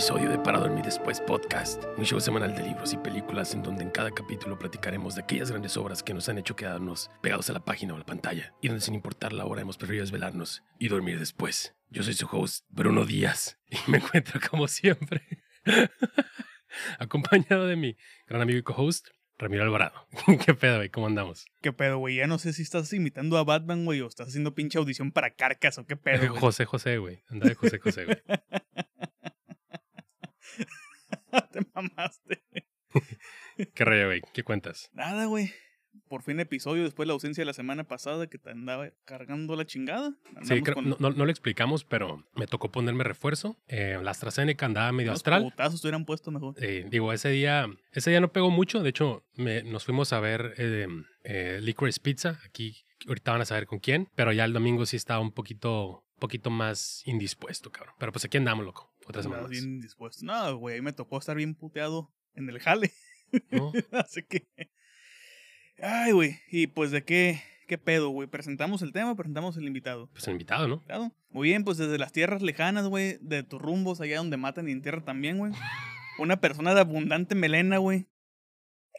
episodio de Para Dormir Después Podcast, un show semanal de libros y películas en donde en cada capítulo platicaremos de aquellas grandes obras que nos han hecho quedarnos pegados a la página o a la pantalla y donde sin importar la hora hemos preferido desvelarnos y dormir después. Yo soy su host, Bruno Díaz, y me encuentro como siempre acompañado de mi gran amigo y co-host, Ramiro Alvarado. ¿Qué pedo, güey? ¿Cómo andamos? ¿Qué pedo, güey? Ya no sé si estás imitando a Batman, güey, o estás haciendo pinche audición para Carcas o qué pedo, güey. José José, güey. Anda de José José, güey. Te mamaste. ¿Qué rollo, güey? ¿Qué cuentas? Nada, güey. Por fin episodio después de la ausencia de la semana pasada que te andaba cargando la chingada. Sí, Andamos creo- con no, no- no lo explicamos, pero me tocó ponerme refuerzo. Eh, la AstraZeneca andaba medio unos astral. te hubieran puesto mejor. Eh, digo, ese día, ese día no pegó mucho. De hecho, me- nos fuimos a ver eh, eh, Licorice Pizza. Aquí ahorita van a saber con quién. Pero ya el domingo sí estaba un poquito, poquito más indispuesto, cabrón. Pero pues aquí andamos, loco. Otra semana Andabas más. bien dispuesto. No, güey, ahí me tocó estar bien puteado en el jale. ¿no? Así que. Ay, güey. Y pues de qué, qué pedo, güey. Presentamos el tema, presentamos el invitado. Pues el invitado, ¿no? Claro. Muy bien, pues desde las tierras lejanas, güey, de tus rumbos allá donde matan y entierran también, güey. Una persona de abundante melena, güey.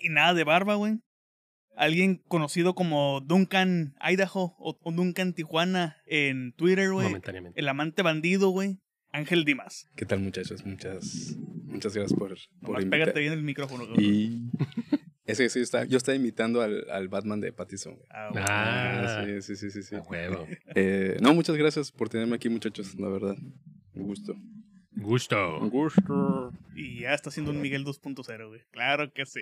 Y nada de barba, güey. Alguien conocido como Duncan Idaho o, o Duncan Tijuana en Twitter, güey. Momentáneamente. El amante bandido, güey. Ángel Dimas. ¿Qué tal muchachos? Muchas, muchas gracias por, por Nomás invitar. pégate bien el micrófono. Y ese sí está, yo estaba imitando al, al Batman de Pattinson. güey. Ah, güey. Ah, sí, sí, sí, sí, sí. a huevo. Eh, no, muchas gracias por tenerme aquí muchachos, la verdad. Un gusto. Gusto. gusto. Y ya está haciendo un Miguel 2.0, güey. Claro que sí.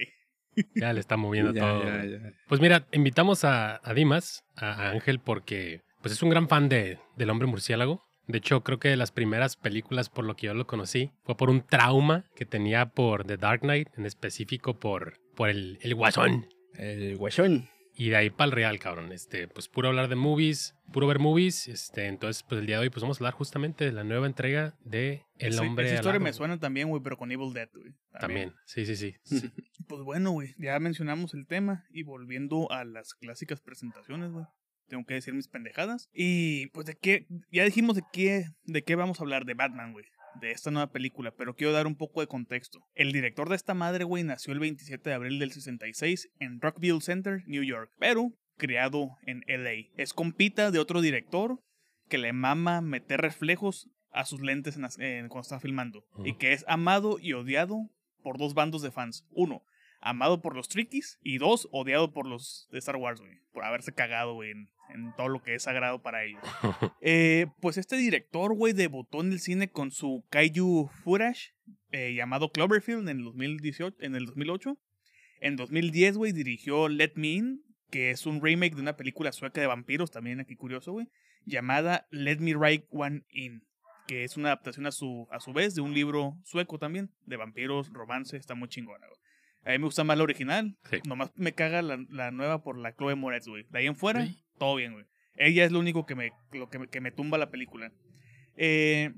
Ya le está moviendo Ya, todo. ya, ya. Pues mira, invitamos a, a Dimas, a, a Ángel, porque pues es un gran fan de, del hombre murciélago. De hecho, creo que de las primeras películas por lo que yo lo conocí fue por un trauma que tenía por The Dark Knight, en específico por, por el, el guasón. El guachón. Y de ahí para el real, cabrón. Este, pues puro hablar de movies, puro ver movies. Este, entonces, pues el día de hoy pues vamos a hablar justamente de la nueva entrega de El Esa- Hombre Esa historia Alado. me suena también, güey, pero con Evil Dead, güey. También, sí, sí, sí. Pues bueno, güey, ya mencionamos el tema y volviendo a las clásicas presentaciones, güey. Tengo que decir mis pendejadas. Y pues de qué, ya dijimos de qué, de qué vamos a hablar, de Batman, güey. De esta nueva película, pero quiero dar un poco de contexto. El director de esta madre, güey, nació el 27 de abril del 66 en Rockville Center, New York, pero criado en LA. Es compita de otro director que le mama meter reflejos a sus lentes en cuando está filmando. Y que es amado y odiado por dos bandos de fans. Uno, amado por los Trickies. Y dos, odiado por los de Star Wars, güey. Por haberse cagado, güey, en, en todo lo que es sagrado para ellos. Eh, pues este director, güey, debutó en el cine con su Kaiju Footage eh, llamado Cloverfield en el 2018, en el 2008. En 2010, güey, dirigió Let Me In, que es un remake de una película sueca de vampiros, también aquí curioso, güey, llamada Let Me Write One In, que es una adaptación a su, a su vez de un libro sueco también, de vampiros, romance, está muy chingona, güey. A mí me gusta más la original, Sí. nomás me caga la, la nueva por la Chloe Moretz, güey. De ahí en fuera, Sí. todo bien, güey. Ella es lo único que me, lo que me, que me tumba la película. Eh,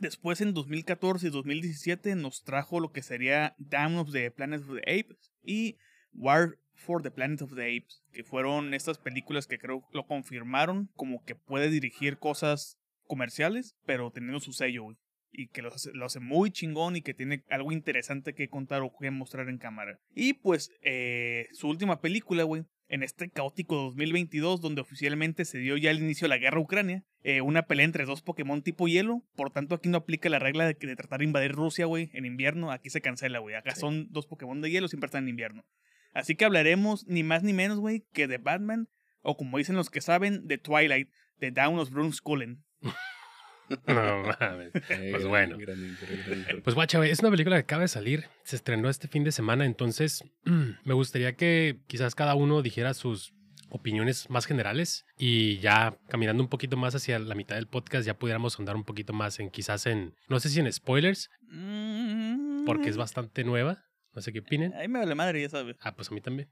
después, en 2014 y 2017, nos trajo lo que sería Down of the Planet of the Apes y War for the Planet of the Apes, que fueron estas películas que creo lo confirmaron como que puede dirigir cosas comerciales, pero teniendo su sello, güey. Y que lo hace, lo hace muy chingón y que tiene algo interesante que contar o que mostrar en cámara. Y pues, eh, su última película, güey, en este caótico 2022, donde oficialmente se dio ya el inicio de la guerra a Ucrania, eh, una pelea entre dos Pokémon tipo hielo. Por tanto, aquí no aplica la regla de, tratar de invadir Rusia, güey, en invierno. Aquí se cancela, güey. Acá Sí. son dos Pokémon de hielo, siempre están en invierno. Así que hablaremos ni más ni menos, güey, que de Batman, o como dicen los que saben, de Twilight, de Down of Brunskullen. No mames. Eh, Pues gran- bueno. gran intro, gran intro. Pues guacha, es una película que acaba de salir, se estrenó este fin de semana, entonces me gustaría que quizás cada uno dijera sus opiniones más generales y ya caminando un poquito más hacia la mitad del podcast ya pudiéramos andar un poquito más en quizás en, no sé si en spoilers, porque es bastante nueva, no sé qué opinen. Ahí me vale madre, ya sabes. Ah, pues a mí también.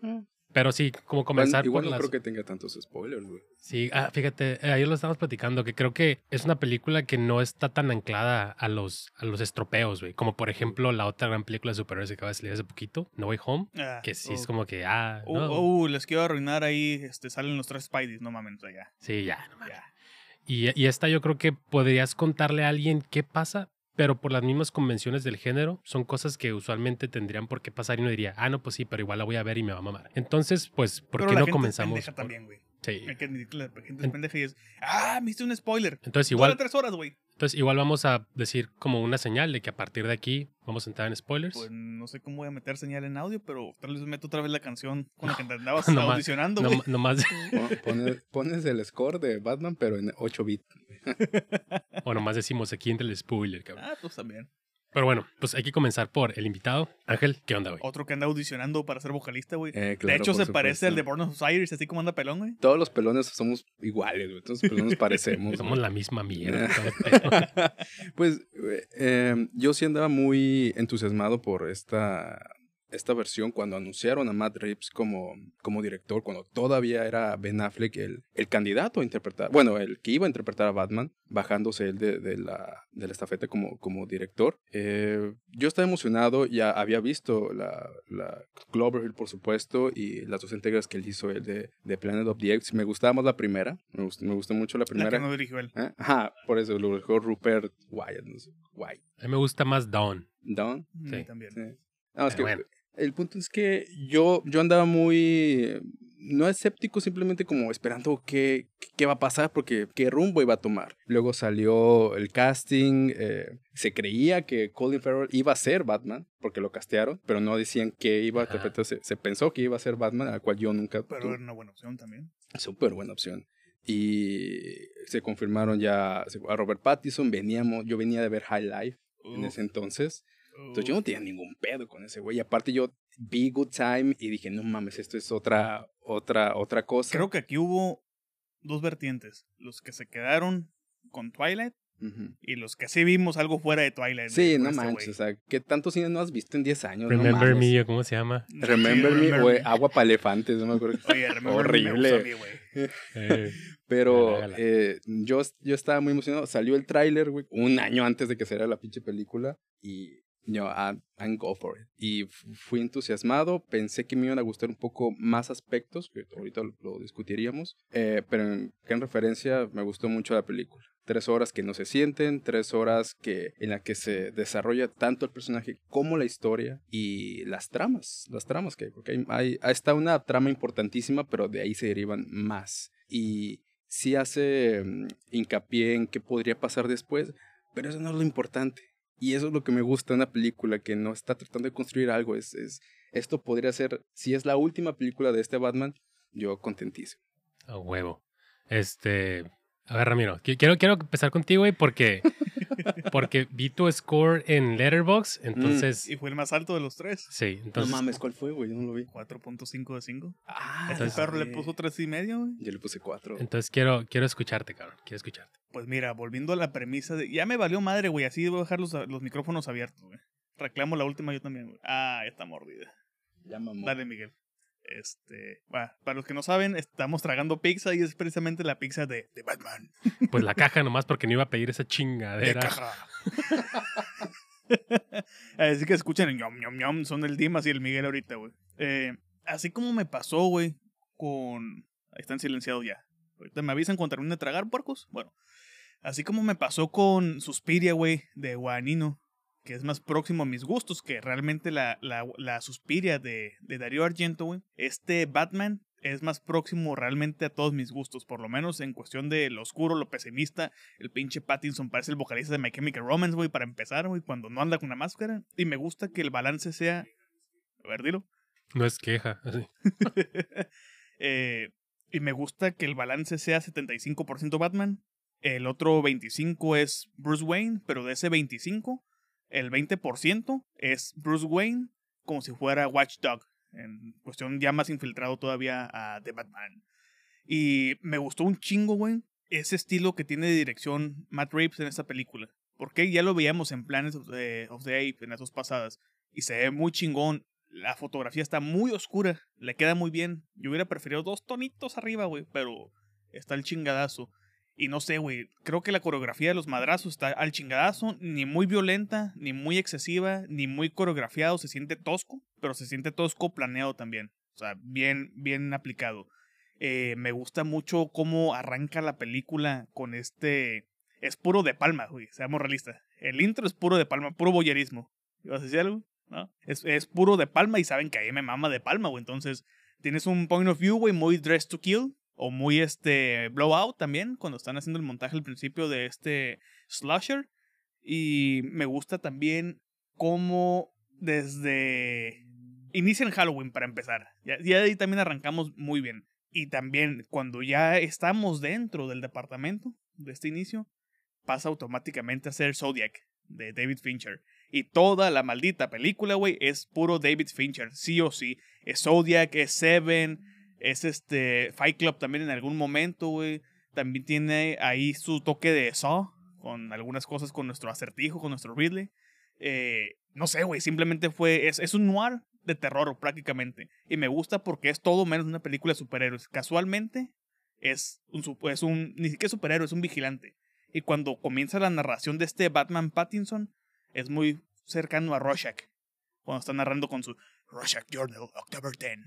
Mm. Pero sí, como comenzar igual por no las... creo que tenga tantos spoilers, güey. Sí, ah, fíjate, eh, ayer lo estábamos platicando, que creo que es una película que no está tan anclada a los, a los estropeos, güey. Como por ejemplo la otra gran película de superhéroes que acaba de salir hace poquito, No Way Home, Ah, que sí oh. es como que, ah, Uh, no. uh, les quiero arruinar ahí, este, salen los tres Spideys, no mames, ya, Sí, ya, no mames. ya. Y, y esta yo creo que podrías contarle a alguien qué pasa, pero por las mismas convenciones del género, son cosas que usualmente tendrían por qué pasar y no diría, ah, no, pues sí, pero igual la voy a ver y me va a mamar. Entonces, pues, ¿por Pero qué la no gente es comenzamos? pendeja por- también, güey. Sí. Hay que admitir que la gente es En- pendeja y es, ah, me hiciste un spoiler. Entonces Igual tres horas, güey. entonces igual vamos a decir como una señal de que a partir de aquí vamos a entrar en spoilers. Pues no sé cómo voy a meter señal en audio, pero tal vez meto otra vez la canción con la que andabas No más- audicionando, no, güey. nomás, Pon- Pones, pones el score de Batman, pero en 8 bits. O nomás decimos aquí entre el spoiler, cabrón. Ah, pues también. Pero bueno, pues hay que comenzar por el invitado. Ángel, ¿qué onda, güey? Otro que anda audicionando para ser vocalista, güey. Eh, de hecho, se parece al de. Born of Osiris, así como anda pelón, güey. Todos los pelones somos iguales, güey. Todos los pelones parecemos. Somos la misma mierda. pues eh, eh, yo sí andaba muy entusiasmado por esta, esta versión cuando anunciaron a Matt Reeves como, como director, cuando todavía era Ben Affleck el, el candidato a interpretar, bueno, el que iba a interpretar a Batman, bajándose él de, de la, de la estafeta como, como director. Eh, yo estaba emocionado, ya había visto la, la Cloverfield, por supuesto, y las dos entregas que él hizo, el de, de Planet of the Apes. Me gustaba más la primera, me gustó, me gustó mucho la La primera. que no dirigió él. ¿Eh? Ajá, por eso lo dejó Rupert Wyatt, no sé, Wyatt. A mí me gusta más Dawn. Mí Sí. también. Sí. No, es que bueno. El punto es que yo, yo andaba muy, no escéptico, simplemente como esperando qué, qué va a pasar, porque qué rumbo iba a tomar. Luego salió el casting, eh, se creía que Colin Farrell iba a ser Batman, porque lo castearon, pero no decían que iba a interpretar, se, se pensó que iba a ser Batman, al cual yo nunca Pero era una buena opción también. Súper buena opción. Y se confirmaron ya a Robert Pattinson, veníamos, yo venía de ver High Life en ese entonces. Entonces yo no tenía ningún pedo con ese güey. Y aparte yo vi Good Time y dije, no mames, esto es otra, otra, otra cosa. Creo que aquí hubo dos vertientes. Los que se quedaron con Twilight y los que sí vimos algo fuera de Twilight. Sí, güey, no este manches. O sea, ¿qué tanto cine no has visto en 10 años? Remember. Me, ¿o ¿cómo se llama? Remember Sí, Me, güey, Me. agua para elefantes, no me acuerdo. Oye, Remember Me me Horrible. a mí. Eh, Pero eh, yo, yo estaba muy emocionado. Salió el tráiler, güey, un año antes de que saliera la pinche película. Y yo, I'm, I'm go for it. Y fui entusiasmado. Pensé que me iban a gustar un poco más aspectos, que ahorita lo, lo discutiríamos. Eh, pero en, en referencia me gustó mucho la película. Tres horas que no se sienten, tres horas que, en la que se desarrolla tanto el personaje como la historia y las tramas, las tramas que hay, porque hay, hay, está una trama importantísima, pero de ahí se derivan más. Y sí hace mm, hincapié en qué podría pasar después, pero eso no es lo importante. Y eso es lo que me gusta de una película que no está tratando de construir algo. Es, es, esto podría ser, si es la última película de este Batman, yo contentísimo. a huevo. Este. A ver, Ramiro, qui- quiero, quiero empezar contigo, güey, porque, porque vi tu score en Letterboxd, entonces. Y fue el más alto de los tres. Sí, entonces. no mames, ¿cuál fue, güey? Yo no lo vi. 4.5 de 5. Ah, Este Entonces- perro le puso tres y medio, güey. Yo le puse cuatro. Entonces quiero, quiero escucharte, cabrón. Quiero escucharte. Pues mira, volviendo a la premisa de. Ya me valió madre, güey. Así voy a dejar los, los micrófonos abiertos, güey. Reclamo la última yo también, güey. Ah, ya está mordida. Ya mamó. Dale, Miguel. Este. para los que no saben, estamos tragando pizza y es precisamente la pizza de, de Batman. Pues la caja nomás porque no iba a pedir esa De chingadera. caja. Así que escuchen el ñom, ñom, ñom. Son el Dimas y el Miguel ahorita, güey. Eh, así como me pasó, güey, con. Ahí están silenciados ya. Ahorita me avisan cuando termine de tragar, puercos. Bueno. Así como me pasó con Suspiria, güey, de Guanino, que es más próximo a mis gustos que realmente la, la, la Suspiria de, de Darío Argento, güey. Este Batman es más próximo realmente a todos mis gustos, por lo menos en cuestión de lo oscuro, lo pesimista. El pinche Pattinson parece el vocalista de My Chemical Romance, güey, para empezar, güey, cuando no anda con una máscara. Y me gusta que el balance sea... A ver, dilo. No es queja. así. Eh, y me gusta que el balance sea 75% Batman. El otro 25% es Bruce Wayne, pero de ese 25%, el 20% es Bruce Wayne como si fuera Watchdog. En cuestión ya más infiltrado todavía a The Batman. Y me gustó un chingo, güey, ese estilo que tiene de dirección Matt Reeves en esta película. Porque ya lo veíamos en Planet of the, of the Apes, en las dos pasadas. Y se ve muy chingón. La fotografía está muy oscura. Le queda muy bien. Yo hubiera preferido dos tonitos arriba, güey. Pero está el chingadazo. Y no sé, güey. Creo que la coreografía de los madrazos está al chingadazo. Ni muy violenta, ni muy excesiva, ni muy coreografiado. Se siente tosco. Pero se siente tosco planeado también. O sea, bien, bien aplicado. Eh, me gusta mucho cómo arranca la película con este. Es puro de palma, güey. Seamos realistas. El intro es puro de palma, puro boyerismo. ¿Ibas a decir algo? Es, puro de palma y saben que ahí me mama de palma, güey. Entonces, tienes un point of view, güey, muy dress to kill. O muy este blowout también, cuando están haciendo el montaje al principio de este slasher. Y me gusta también cómo desde... Inicia en Halloween para empezar. Ya, ya ahí también arrancamos muy bien. Y también cuando ya estamos dentro del departamento de este inicio, pasa automáticamente a ser Zodiac de David Fincher. Y toda la maldita película, güey, es puro David Fincher, sí o sí. Es Zodiac, es Seven, es este Fight Club también en algún momento, güey. También tiene ahí su toque de Saw, con algunas cosas con nuestro acertijo, con nuestro Ridley. Eh, no sé, güey, simplemente fue, es, es un noir de terror prácticamente. Y me gusta porque es todo menos una película de superhéroes. Casualmente es un, es un ni siquiera superhéroe, es un vigilante. Y cuando comienza la narración de este Batman Pattinson, es muy cercano a Rorschach. Cuando está narrando con su Rorschach Journal, October 10.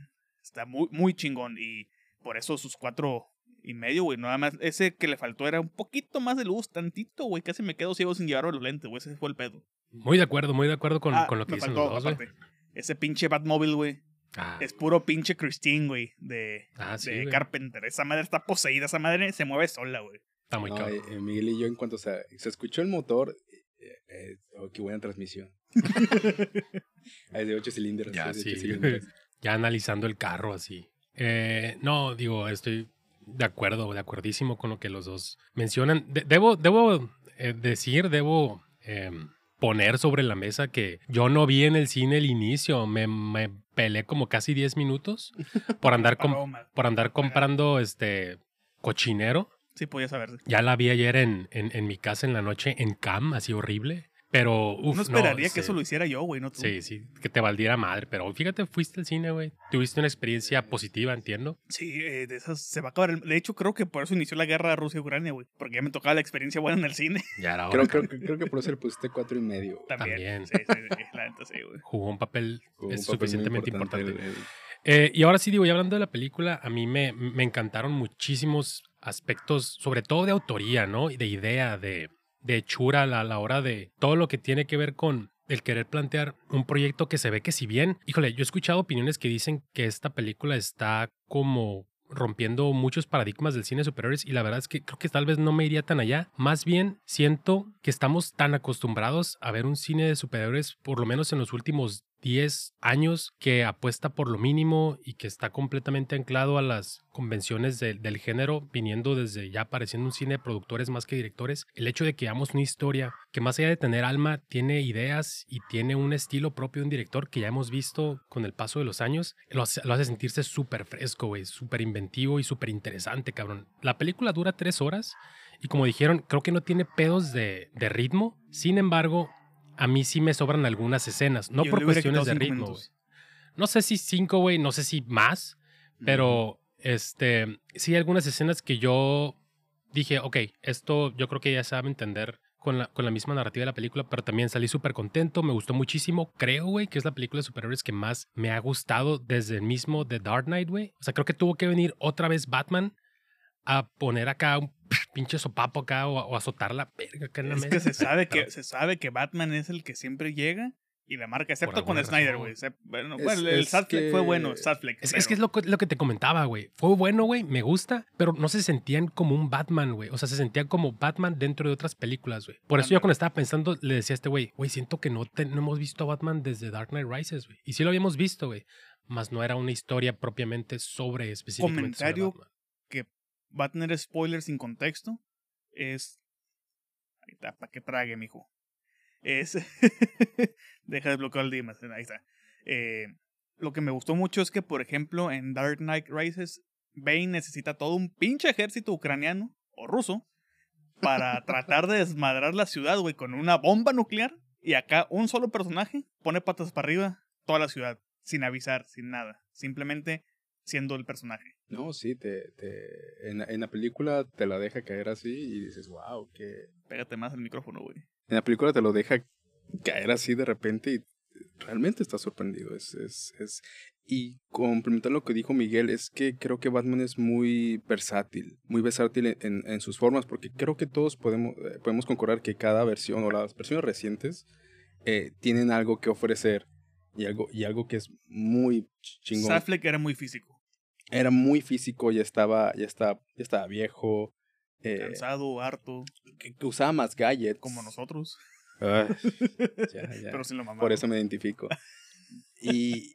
Está muy, muy chingón. Y por eso sus cuatro y medio, güey. Nada más, ese que le faltó era un poquito más de luz, tantito, güey. Casi me quedo ciego sin llevar los lentes, güey. Ese fue el pedo. Muy de acuerdo, muy de acuerdo con, Ah, con lo que me dicen faltó, los dos. Ese pinche Batmobile, güey. Ah, Es puro pinche Christine, güey. De, ah, sí, de güey. Carpenter. Esa madre está poseída. Esa madre se mueve sola, güey. Está muy No, cabrón. eh, Miguel y yo, en cuanto se, se escuchó el motor, eh, eh, oh, qué buena transmisión. es de 8 cilindros. Ya, sí. ocho cilindros. Ya analizando el carro así. Eh, no, digo, estoy de acuerdo, de acuerdísimo con lo que los dos mencionan. De- debo debo eh, decir, debo em, poner sobre la mesa que yo no vi en el cine el inicio. Me, me pelé como casi 10 minutos por andar, com- por andar comprando este cochinero. Sí, podía saberse. Ya la vi ayer en, en, en mi casa en la noche en cam, así horrible. Pero, uf, no esperaría que sí. eso lo hiciera yo, güey, no tú. Sí, sí, que te valiera madre. Pero fíjate, fuiste al cine, güey. Tuviste una experiencia positiva, entiendo. Sí, eh, de esas se va a acabar. el- De hecho, creo que por eso inició la guerra Rusia-Ucrania, güey. Porque ya me tocaba la experiencia buena en el cine. Ya era hora. Creo, creo, que- creo que por eso le pusiste 4 y medio. También. También. Sí, sí, sí, la neta, sí, güey. Jugó un papel Jugó un es papel muy suficientemente importante. el- el- Eh, y ahora sí, digo, ya hablando de la película, a mí me, me encantaron muchísimos aspectos, sobre todo de autoría, ¿no? Y de idea, de, de hechura a la, hora de todo lo que tiene que ver con el querer plantear un proyecto que se ve que si bien, híjole, yo he escuchado opiniones que dicen que esta película está como rompiendo muchos paradigmas del cine de superhéroes y la verdad es que creo que tal vez no me iría tan allá. Más bien siento que estamos tan acostumbrados a ver un cine de superhéroes, por lo menos en los últimos 10 años, que apuesta por lo mínimo y que está completamente anclado a las convenciones de- del género, viniendo desde ya apareciendo un cine de productores más que directores. El hecho de que veamos una historia que más allá de tener alma, tiene ideas y tiene un estilo propio de un director que ya hemos visto con el paso de los años, lo hace, sentirse súper fresco, súper inventivo y súper interesante, cabrón. La película dura tres horas y como dijeron, creo que no tiene pedos de, de ritmo. Sin embargo, a mí sí me sobran algunas escenas, no Yo por cuestiones de ritmo, güey. No sé si cinco, güey, no sé si más, pero este, sí hay algunas escenas que yo dije, ok, esto yo creo que ya se sabe entender con la, con la misma narrativa de la película, pero también salí súper contento, me gustó muchísimo. Creo, güey, que es la película de superhéroes que más me ha gustado desde el mismo The Dark Knight, güey. O sea, creo que tuvo que venir otra vez Batman a poner acá un pinche sopapo acá o, o azotar la verga acá en la Es mesa. que se sabe que Pero- se sabe que Batman es el que siempre llega y la marca, excepto con Snyder, güey. Bueno, Es- bueno, el es Sadfleck fue que- bueno, Sadfleck. Es, es que es lo, que- lo que te comentaba, güey. Fue bueno, güey, me gusta, pero no se sentían como un Batman, güey. O sea, se sentían como Batman dentro de otras películas, güey. Por eso yo cuando estaba pensando, le decía a este güey, güey, siento que no, te- no hemos visto a Batman desde Dark Knight Rises, güey. Y sí lo habíamos visto, güey. Más no era una historia propiamente sobre, específicamente sobre Comentario. Batman. Batman es spoiler sin contexto. Es. Ahí está, para que trague, mijo. Es. Deja de bloquear el Dimas. Ahí está. Eh, lo que me gustó mucho es que, por ejemplo, en Dark Knight Rises, Bane necesita todo un pinche ejército ucraniano o ruso para tratar de desmadrar la ciudad, güey, con una bomba nuclear. Y acá un solo personaje pone patas para arriba toda la ciudad, sin avisar, sin nada. Simplemente siendo el personaje. No, sí, te, te, en, en la película te la deja caer así y dices, wow, que... Pégate más al micrófono, güey. En la película te lo deja caer así de repente y realmente está sorprendido. Es, es, es... Y complementar lo que dijo Miguel, es que creo que Batman es muy versátil, muy versátil en, en sus formas, porque creo que todos podemos, eh, podemos concordar que cada versión o las versiones recientes eh, tienen algo que ofrecer y algo, y algo que es muy chingón. Affleck era muy físico. Era muy físico, ya estaba, ya estaba, ya estaba viejo. Eh, Cansado, harto. Que, que usaba más gadgets. Como nosotros. Ah, ya, ya. Pero sin lo mamamos. Por eso me identifico. Y,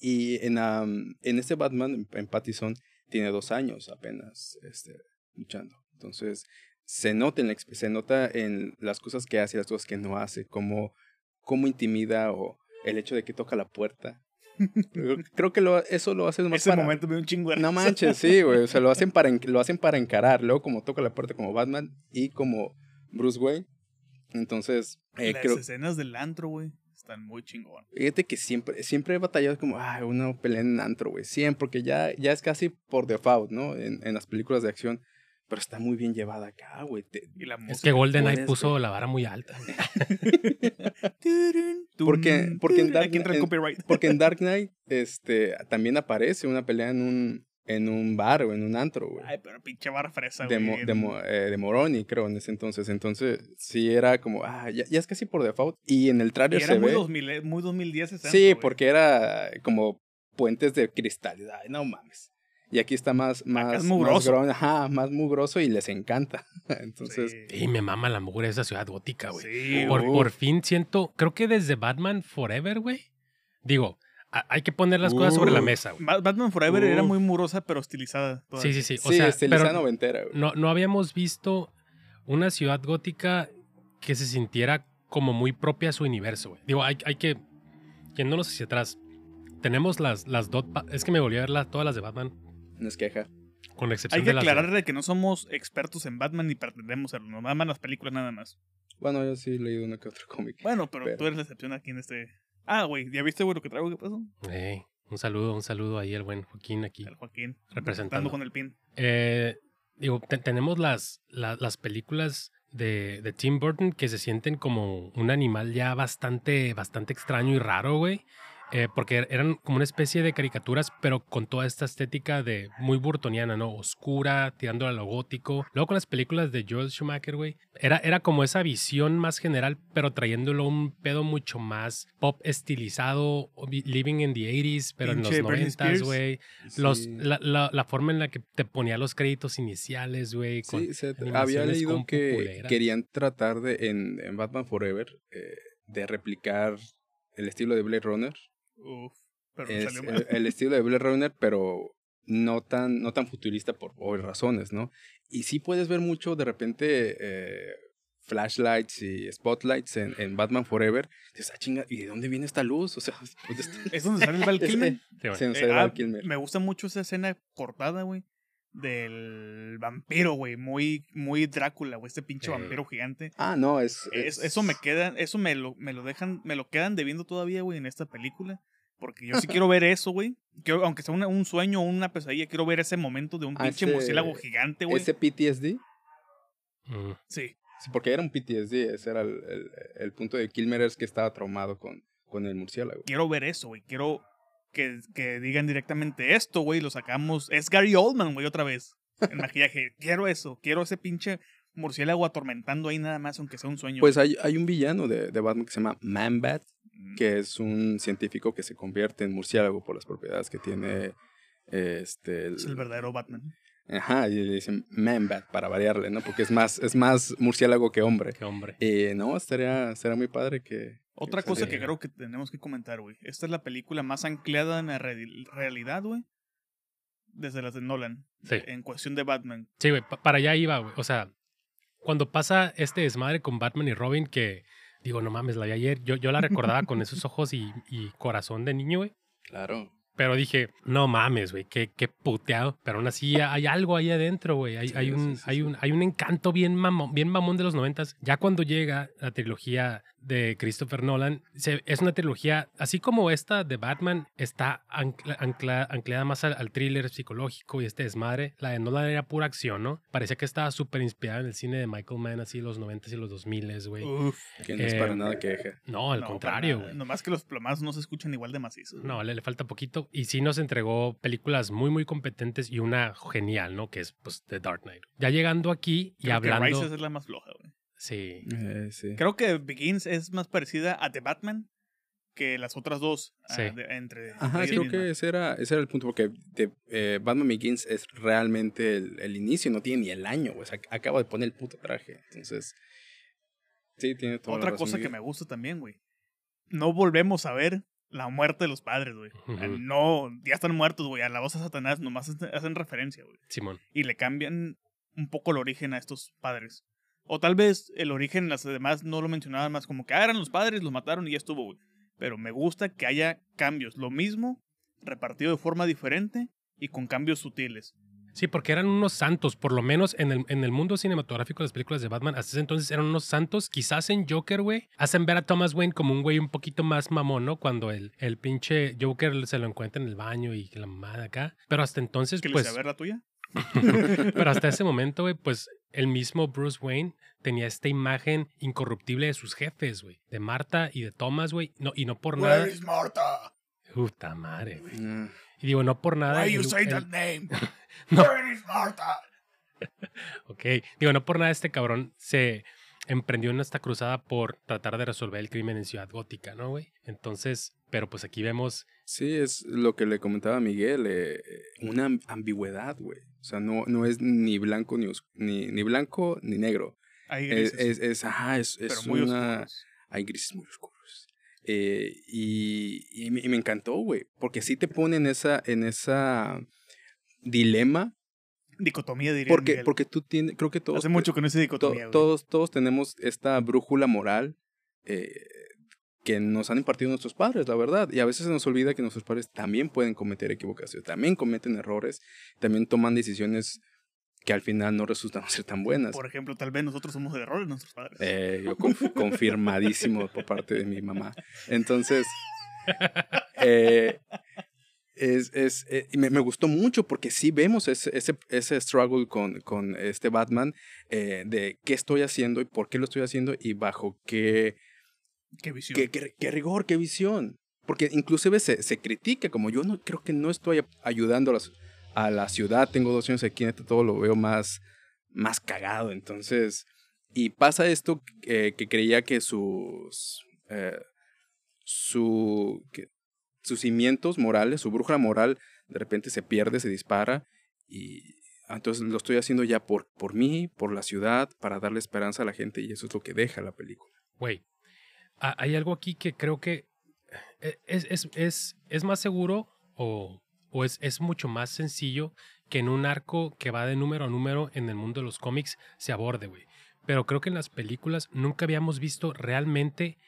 y en, um, en este Batman, en Pattison, tiene dos años apenas este, luchando. Entonces, se nota, en la, exp- se nota en las cosas que hace y las cosas que no hace, cómo, cómo intimida o el hecho de que toca la puerta. Creo, que lo, eso lo hace más Ese para... momento me dio un chingo de No manches, sí, güey. O sea, lo hacen para, lo hacen para encarar. Luego, como toca la puerta como Batman y como Bruce Wayne. Entonces, eh, Las creo, escenas del antro, güey, están muy chingón. Fíjate que siempre, siempre he batallado como, ah, una pelea en antro, güey. Siempre, porque ya, ya es casi por default, ¿no? En, en las películas de acción. Pero está muy bien llevada acá, güey. Y Es que GoldenEye puso la vara muy alta. Porque- porque en Dark- entra el en- copyright. Porque en Dark Knight, este, también aparece una pelea en un, en un bar o en un antro, güey. Ay, pero pinche barra fresa, De, güey. Mo- de, Mo- eh, de Moroni, creo, en ese entonces. Entonces, sí era como, ah, ya, ya es casi por default. Y en el Y trailer era se muy, ve. 2000, eh, muy 2010 ese Sí, antro, porque era como puentes de cristal. Ay, no mames. Y aquí está más, más, es más mugroso. ajá, más mugroso y les encanta. Entonces, Sí. Y me mama la mugre de esa ciudad gótica, güey. Sí, Por, por fin siento, creo que desde Batman Forever, güey. Digo, a- hay que poner las cosas sobre la mesa, güey. Ba- Batman Forever era muy murosa, pero estilizada. Sí, todavía. sí, sí. O sí, sea, estilizada pero noventera, güey. no, no habíamos visto una ciudad gótica que se sintiera como muy propia a su universo, güey. Digo, hay, hay que, yéndonos hacia atrás, tenemos las, las dos, es que me volví a ver la- todas las de Batman, No es queja. con excepción Hay que de aclarar de que no somos expertos en Batman ni pretendemos serlo. Nos maman las películas nada más. Bueno, yo sí he leído uno que otro cómic. Bueno, pero, Pero- tú eres la excepción aquí en este. Ah, güey, ¿ya viste, güey, lo que traigo? ¿Qué pasó? Un saludo, un saludo ahí al buen Joaquín aquí. El Joaquín. Representando. con el pin. Eh, digo, te- tenemos las, la- las películas de, de Tim Burton que se sienten como un animal ya bastante, bastante extraño y raro, güey. Eh, porque eran como una especie de caricaturas, pero con toda esta estética de muy burtoniana, ¿no? Oscura, tirando a lo gótico. Luego con las películas de Joel Schumacher, güey. Era, era como esa visión más general, pero trayéndolo a un pedo mucho más pop estilizado, living in the 80s, pero en los Pinche Britney 90s, Spears. güey. Sí. la, la, la forma en la que te ponía los créditos iniciales, güey. Sí, se- había leído que querían tratar de, en, en Batman Forever, eh, de replicar el estilo de Blade Runner. Uf. Pero Es salió el, mal. el estilo de Blade Runner, pero no tan, no tan futurista por obvias razones, ¿no? Y sí puedes ver mucho de repente eh, flashlights y spotlights en, en Batman Forever. Dices, ah, chinga, ¿y de dónde viene esta luz? O sea, Es donde sale el Val Kilmer. Sí, Eh, ah, Kilmer. me gusta mucho esa escena cortada, güey. Del vampiro, güey. Muy, muy Drácula, güey. Este pinche Sí. vampiro gigante. Ah, no, es... Es- es- eso me queda, eso me lo, me lo dejan, me lo quedan debiendo todavía, güey, en esta película. Porque yo sí quiero ver eso, güey. Aunque sea una- un sueño o una pesadilla, quiero ver ese momento de un Ah, pinche ese- murciélago gigante, güey. Ese PTSD. Mm. Sí. Sí, porque era un PTSD, ese era el, el- el punto de Kilmer, es que estaba traumado con, con el murciélago. Quiero ver eso, güey. Quiero que, que digan directamente esto, güey. Lo sacamos. Es Gary Oldman, güey, otra vez. El maquillaje. quiero eso. Quiero ese pinche murciélago atormentando ahí nada más, aunque sea un sueño. Pues hay, hay un villano de, de Batman que se llama Man-Bat, Mm, que es un científico que se convierte en murciélago por las propiedades que tiene este... es el verdadero Batman. Ajá, y le dicen Man-Bat para variarle, ¿no? Porque es más, es más murciélago que hombre. Qué hombre. Eh, no, estaría, estaría muy padre que... Otra cosa que creo que tenemos que comentar, güey. Esta es la película más ancleada en la re- realidad, güey. Desde las de Nolan. Sí. En cuestión de Batman. Sí, güey, pa- para allá iba, güey. O sea, cuando pasa este desmadre con Batman y Robin, que digo, no mames, la vi ayer, yo, yo la recordaba con esos ojos y, y corazón de niño, güey. Claro. Pero dije, no mames, güey, qué, qué puteado. Pero aún así hay algo ahí adentro, güey. Hay, Sí, hay, sí, un, sí, hay, un, hay un encanto bien mamón, bien mamón de los noventas. Ya cuando llega la trilogía de Christopher Nolan se- es una trilogía, así como esta de Batman está ancla- ancla- anclada más al, al thriller psicológico y este desmadre. La de Nolan era pura acción, ¿no? Parecía que estaba súper inspirada en el cine de Michael Mann, así los 90s y los 2000s, güey. Uf, Que no es Eh, para nada queja. No, al no, contrario, güey. Nomás que los plomazos no se escuchan igual de macizos. No, le, le falta poquito. Y sí nos entregó películas muy, muy competentes y una genial, ¿no? Que es, pues, The Dark Knight. Ya llegando aquí y Creo que hablando... Rises es la más floja, güey. Sí. Eh, sí. Creo que Begins es más parecida a The Batman que las otras dos. ah, Sí. de- entre Ajá, creo que ese era, ese era el punto, porque de, eh, Batman Begins es realmente el, el inicio, no tiene ni el año, güey. O sea, acaba de poner el puto traje. Entonces, sí, tiene toda la Otra razón, cosa que me gusta también, güey. No volvemos a ver la muerte de los padres, güey. No, ya están muertos, güey. A la voz de Satanás nomás hacen- hacen referencia, güey. Simón. Y le cambian un poco el origen a estos padres. O tal vez el origen, las demás no lo mencionaban más como que ah, eran los padres, los mataron y ya estuvo, güey. Pero me gusta que haya cambios. Lo mismo, repartido de forma diferente y con cambios sutiles. Sí, porque eran unos santos, por lo menos en el, en el mundo cinematográfico de las películas de Batman, hasta ese entonces eran unos santos. Quizás en Joker, güey, hacen ver a Thomas Wayne como un güey un poquito más mamón, ¿no? Cuando el, el pinche Joker se lo encuentra en el baño y la mamada acá. Pero hasta entonces, ¿Qué pues, les a ver la tuya? pero hasta ese momento, güey, pues el mismo Bruce Wayne tenía esta imagen incorruptible de sus jefes, güey, de Marta y de Thomas, güey, no, y no por nada. Martha? Puta madre, güey. Ah, Y digo, no por nada. el- el- name? No. Where is Martha? Ok, digo, no por nada este cabrón se emprendió en esta cruzada por tratar de resolver el crimen en Ciudad Gótica, ¿no, güey? Entonces, pero pues aquí vemos, Sí, es lo que le comentaba Miguel, eh, una am- ambigüedad, güey. O sea, no, no es ni blanco ni, ni, ni blanco ni negro. Hay Es, grises, es, es, ajá, es, pero es muy una... oscuros. Hay grises muy oscuros. Eh, y, y, me, y me encantó, güey. Porque sí te pone en esa, en esa dilema. Dicotomía, diría Porque, Miguel. porque tú tienes, creo que todos, Hace mucho que no hice to- dicotomía, güey. todos, todos tenemos esta brújula moral eh, que nos han impartido nuestros padres, la verdad. Y a veces se nos olvida que nuestros padres también pueden cometer equivocaciones, también cometen errores, también toman decisiones que al final no resultan ser tan buenas. Por ejemplo, tal vez nosotros somos de errores nuestros padres. Eh, yo conf- confirmadísimo por parte de mi mamá. Entonces, eh, es, es, eh, y me, me gustó mucho porque sí vemos ese, ese, ese struggle con, con este Batman eh, de qué estoy haciendo y por qué lo estoy haciendo y bajo qué, Qué visión. qué, qué- qué rigor, qué visión. Porque inclusive se, se critica como yo no creo que no estoy ayudando a, las- a la ciudad, tengo dos años aquí, neta, todo lo veo más, más cagado. Entonces, y pasa esto eh, que creía que sus, eh, su, que sus cimientos morales, su brújula moral, de repente se pierde, se dispara y ah, entonces lo estoy haciendo ya por, por mí, por la ciudad, para darle esperanza a la gente y eso es lo que deja la película. güey, ha- hay algo aquí que creo que eh, es, es, es, es más seguro o, o es, es mucho más sencillo que en un arco que va de número a número en el mundo de los cómics se aborde, güey. Pero creo que en las películas nunca habíamos visto realmente,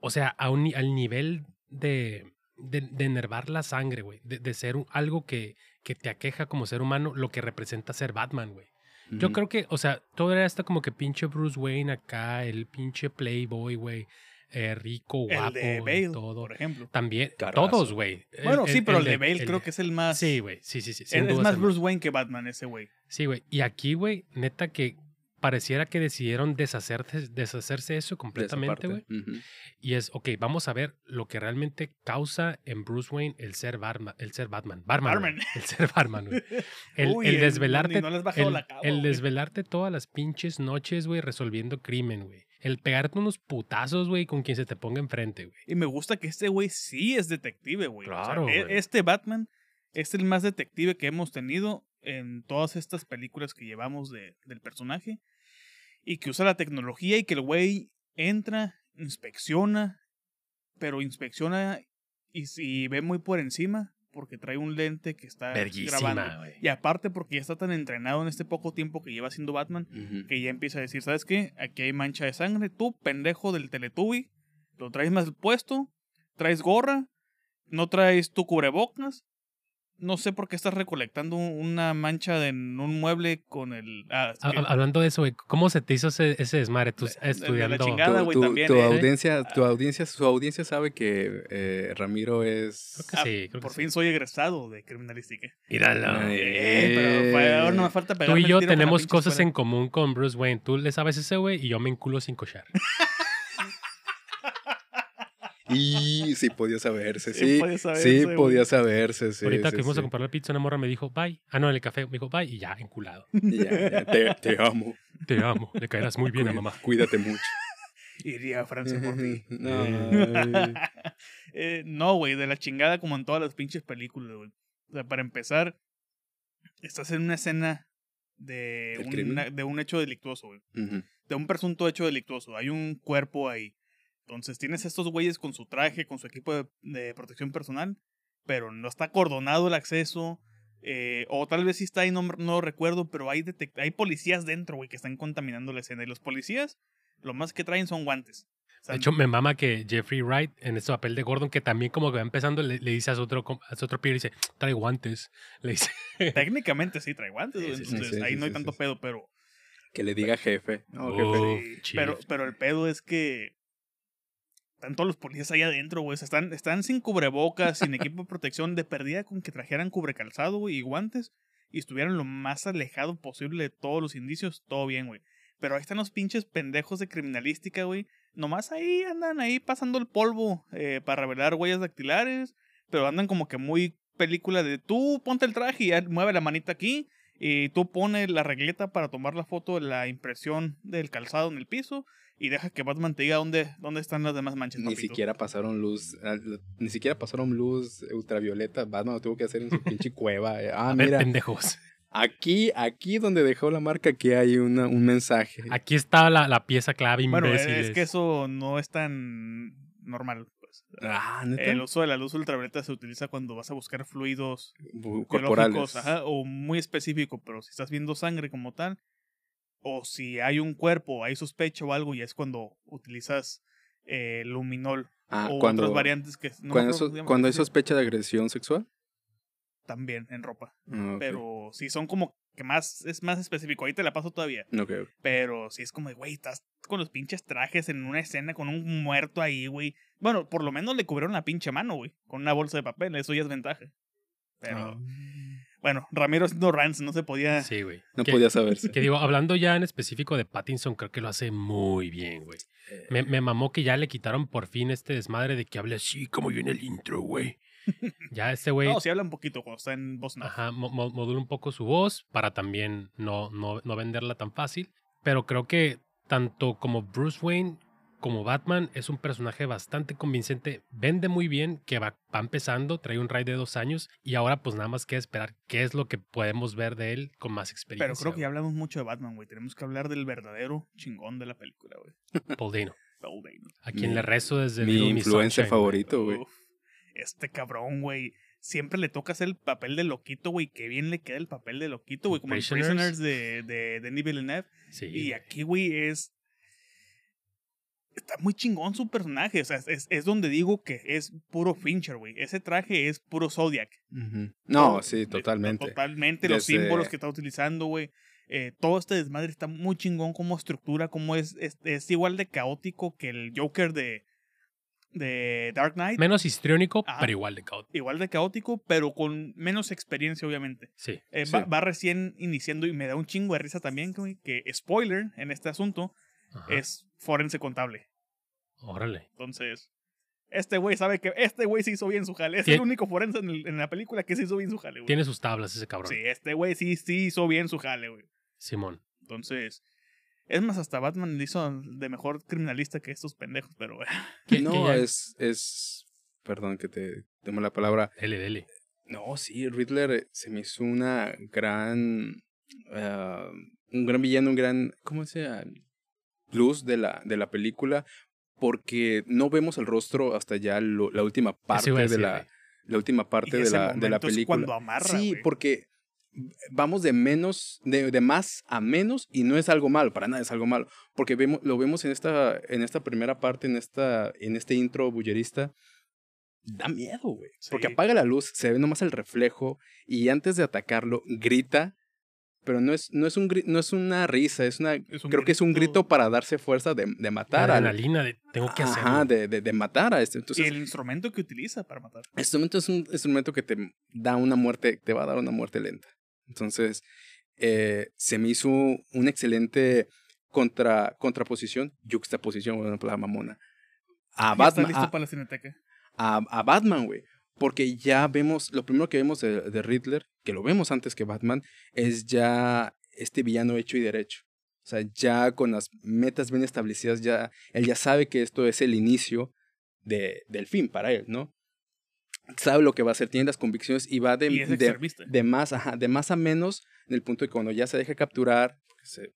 o sea, a un al nivel de, de, de enervar la sangre, güey, de, de ser un- algo que, que te aqueja como ser humano, lo que representa ser Batman, güey. Yo creo que, o sea, todo era hasta como que pinche Bruce Wayne acá, el pinche Playboy, güey, eh, rico, el guapo, de y Bale, todo. por ejemplo. También, Carrazo. todos, güey. El- Bueno, sí, pero el, de de- Bale el creo de- que es el más... Sí, güey, sí, sí, sí. es, más el Bruce Wayne que Batman ese güey. Sí, güey. Y aquí, güey, neta que pareciera que decidieron deshacerse, deshacerse de eso completamente, güey. Y es, ok, vamos a ver lo que realmente causa en Bruce Wayne el ser, Barma- el ser Batman. Batman. güey. Batman. El ser Batman, güey. El, Uy, el el- desvelarte. no el, la el desvelarte todas las pinches noches, güey, resolviendo crimen, güey. El pegarte unos putazos, güey, con quien se te ponga enfrente, güey. Y me gusta que este güey sí es detective, güey. O sea, Claro, e- güey. Este Batman es el más detective que hemos tenido en todas estas películas que llevamos de, del personaje. Y que usa la tecnología y que el güey entra, inspecciona, pero inspecciona y, si ve muy por encima porque trae un lente que está grabando. Verguísima, güey. Y aparte porque ya está tan entrenado en este poco tiempo que lleva siendo Batman que ya empieza a decir, ¿sabes qué? Aquí hay mancha de sangre, tú, pendejo del Teletubby, lo traes más puesto, traes gorra, no traes tu cubrebocas, no sé por qué estás recolectando una mancha en un mueble con el... Ah, que- Hablando de eso, güey, ¿cómo se te hizo ese, ese desmadre? Tú la estudiando. chingada. Tu, güey, tu- también, tu ¿eh? audiencia, tu audiencia, su audiencia sabe que eh, Ramiro es. Creo que Ah, sí, que por sí. fin soy egresado de criminalística. Míralo. Eh, pero ahora no me falta Tú pegarme y yo la tenemos cosas en común con Bruce Wayne. Tú le sabes ese, güey, y yo me enculo sin cochar. Y sí podía saberse, Sí sí. podía Sí, saberse, güey. podía saberse, sí. Ahorita sí, que fuimos sí. a comprar la pizza, una morra me dijo, bye. Ah, no, en el café me dijo, bye, y ya, enculado. Y ya, ya, te, te amo. Te amo, le caerás muy bien a mamá. Cuídate mucho. Iría a Francia por ti. No, Eh, no, güey, de la chingada como en todas las pinches películas, güey. O sea, para empezar, estás en una escena de, ¿Del un, crimen? de un hecho delictuoso, güey. De un presunto hecho delictuoso. Hay un cuerpo ahí. Entonces tienes estos güeyes con su traje, con su equipo de, de protección personal, pero no está acordonado el acceso. eh, o tal vez sí está ahí, no, no recuerdo, pero hay, hay policías dentro, güey, que están contaminando la escena. Y los policías, lo más que traen son guantes. O sea, De hecho, me mama que Jeffrey Wright, en este papel de Gordon, que también como que va empezando, le, le dice a su otro, a su otro pibe, dice, trae guantes. Le dice, Técnicamente sí trae guantes, Sí, güey, sí, sí, entonces ahí sí, no hay sí, tanto sí. pedo, pero, Que le diga jefe. No, Oh. jefe. pero, pero el pedo es que están todos los policías ahí adentro, güey, están, están sin cubrebocas, sin equipo de protección, de perdida con que trajeran cubrecalzado, y guantes, y estuvieran lo más alejado posible de todos los indicios, todo bien, güey. Pero ahí están los pinches pendejos de criminalística, güey. Nomás ahí andan ahí pasando el polvo eh, para revelar huellas dactilares. Pero andan como que muy película de tú ponte el traje y mueve la manita aquí. Y tú pones la regleta para tomar la foto de la impresión del calzado en el piso. Y deja que Batman te diga dónde, dónde están las demás manchas. Ni papito. siquiera pasaron luz, ah, ni siquiera pasaron luz ultravioleta. Batman lo tuvo que hacer en su pinche cueva. eh. Ah, a ver, mira, pendejos. aquí, aquí donde dejó la marca, aquí hay una, un mensaje. Aquí está la, la pieza clave, Bueno, es imbéciles. que eso no es tan normal. Pues. Ah, ¿neta? El uso de la luz ultravioleta se utiliza cuando vas a buscar fluidos corporales. ajá, o muy específico, pero si estás viendo sangre como tal, o si hay un cuerpo, hay sospecha o algo, y es cuando utilizas eh, luminol Ah, o cuando, otras variantes que no cuando, cuando hay sospecha de agresión sexual. también en ropa, Ah, pero si son como que más es más específico, ahí te la paso todavía, Ok, ok. pero si es como, güey, estás con los pinches trajes en una escena con un muerto ahí, güey. Bueno, por lo menos le cubrieron la pinche mano, güey, con una bolsa de papel, eso ya es ventaja. Pero Ah. Bueno, Ramiro haciendo rants no se podía Sí, güey. No Que- podía saberse. Que digo, hablando ya en específico de Pattinson, creo que lo hace muy bien, güey. Eh, Me, me mamó que ya le quitaron por fin este desmadre de que hable así como yo en el intro, güey. Ya este güey, No, sí habla un poquito cuando está en voz no. ajá, mo- mo- modula un poco su voz para también no, no, no venderla tan fácil. Pero creo que tanto como Bruce Wayne como Batman es un personaje bastante convincente. Vende muy bien, que va, va empezando, trae un raid de dos años y ahora pues nada más queda esperar qué es lo que podemos ver de él con más experiencia. Pero creo que ya hablamos mucho de Batman, güey. Tenemos que hablar del verdadero chingón de la película, güey. Paul Dano, Paul Dano. a quien Mi- le rezo desde Mi güey. favorito, güey. Este cabrón, güey. Siempre le toca hacer el papel de loquito, güey. Qué bien le queda el papel de loquito, güey. Como en Prisoners. Prisoners de, de Denis Villeneuve. Sí. Y aquí, güey, es. Está muy chingón su personaje. O sea, es, es donde digo que es puro Fincher, güey. Ese traje es puro Zodiac. No, sí, de- totalmente. Totalmente. Los símbolos que está utilizando, güey. Eh, todo este desmadre está muy chingón como estructura, como es, es, es igual de caótico que el Joker de, de Dark Knight. Menos histriónico, Ajá. pero igual de caótico. igual de caótico, pero con menos experiencia, obviamente. Sí. Eh, Sí. va, va recién iniciando y me da un chingo de risa también, güey, que spoiler en este asunto Ajá. es forense contable. Órale. Entonces, este güey sabe que este güey se hizo bien su jale. Es Tien- el único forense en, el- en la película que se hizo bien su jale, güey. Tiene sus tablas ese cabrón. Sí, este güey sí, sí hizo bien su jale, güey. Simón. Entonces, es más, hasta Batman le hizo de mejor criminalista que estos pendejos, pero Que- no, es, es. Perdón que te temo la palabra. Dele, dele. No, sí, Riddler eh, se me hizo una gran. ah, un gran villano, un gran. ¿Cómo se llama? Luz de la, de la película. Porque no vemos el rostro hasta ya lo- la última parte de la. La última parte de la, de la momento es película. cuando amarra, sí, porque vamos de menos, de, de más a menos, y no es algo malo, para nada es algo malo. Porque vemos, lo vemos en esta, en esta primera parte, en esta, en este intro bullerista, da miedo, güey. Sí. Porque apaga la luz, se ve nomás el reflejo y antes de atacarlo grita, pero no es, no es, un, no es una risa, es una, Es un creo que es un grito- para darse fuerza de, de matar La al... adrenalina de tengo que hacerlo. Ajá, de, de, de matar a este. y Entonces, el instrumento que utiliza para matar. este momento es un instrumento que te da una muerte, te va a dar una muerte lenta. Entonces, eh, se me hizo una excelente contra, contraposición, juxtaposición, bueno, la mamona. A Batman, listo a, para la cineteca. a, a Batman, güey. Porque ya vemos, lo primero que vemos de, de Riddler, que lo vemos antes que Batman, es ya este villano hecho y derecho. O sea, ya con las metas bien establecidas, ya él ya sabe que esto es el inicio de, del fin para él, ¿no? Sabe lo que va a hacer, tiene las convicciones y va de, y de, más, ajá, de más a menos en el punto de que cuando ya se deja capturar, se,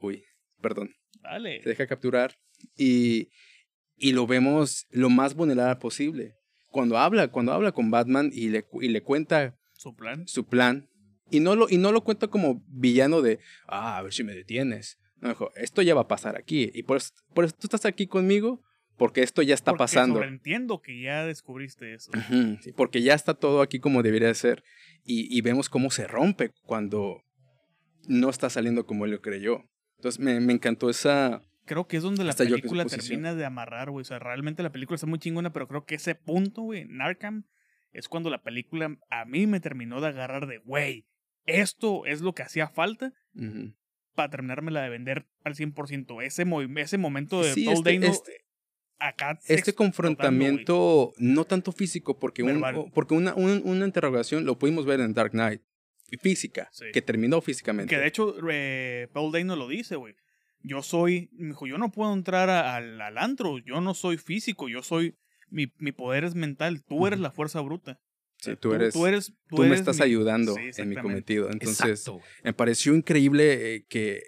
uy, perdón, Dale. se deja capturar y, y lo vemos lo más vulnerable posible. Cuando habla, cuando habla con Batman y le, y le cuenta Su plan. su plan, y no, lo, y no lo cuenta como villano de, ah, a ver si me detienes. No, dijo, esto ya va a pasar aquí. Y por eso, por eso tú estás aquí conmigo, porque esto ya está Porque pasando. Entiendo que ya descubriste eso. Sí, porque ya está todo aquí como debería ser. Y, y vemos cómo se rompe cuando no está saliendo como él lo creyó. Entonces me, me encantó esa... Creo que es donde la Hasta película termina de amarrar, güey. O sea, realmente la película está muy chingona, pero creo que ese punto, güey, en Arkham, es cuando la película a mí me terminó de agarrar de, güey, esto es lo que hacía falta ujú. para terminármela de vender al 100%. Ese, ese momento de Sí, Paul este- Dano este- acá Este confrontamiento, no tanto físico, porque, un- porque una, un- una interrogación lo pudimos ver en Dark Knight, física, Sí. que terminó físicamente. Que de hecho, eh, Paul Dano lo dice, güey. Yo soy, me dijo, yo no puedo entrar a- al, al antro, yo no soy físico, yo soy, mi, mi poder es mental, tú eres la fuerza bruta. Sí, tú eres, tú eres, tú tú me estás mi- ayudando Sí, en mi cometido. Entonces, Exacto, me pareció increíble eh, que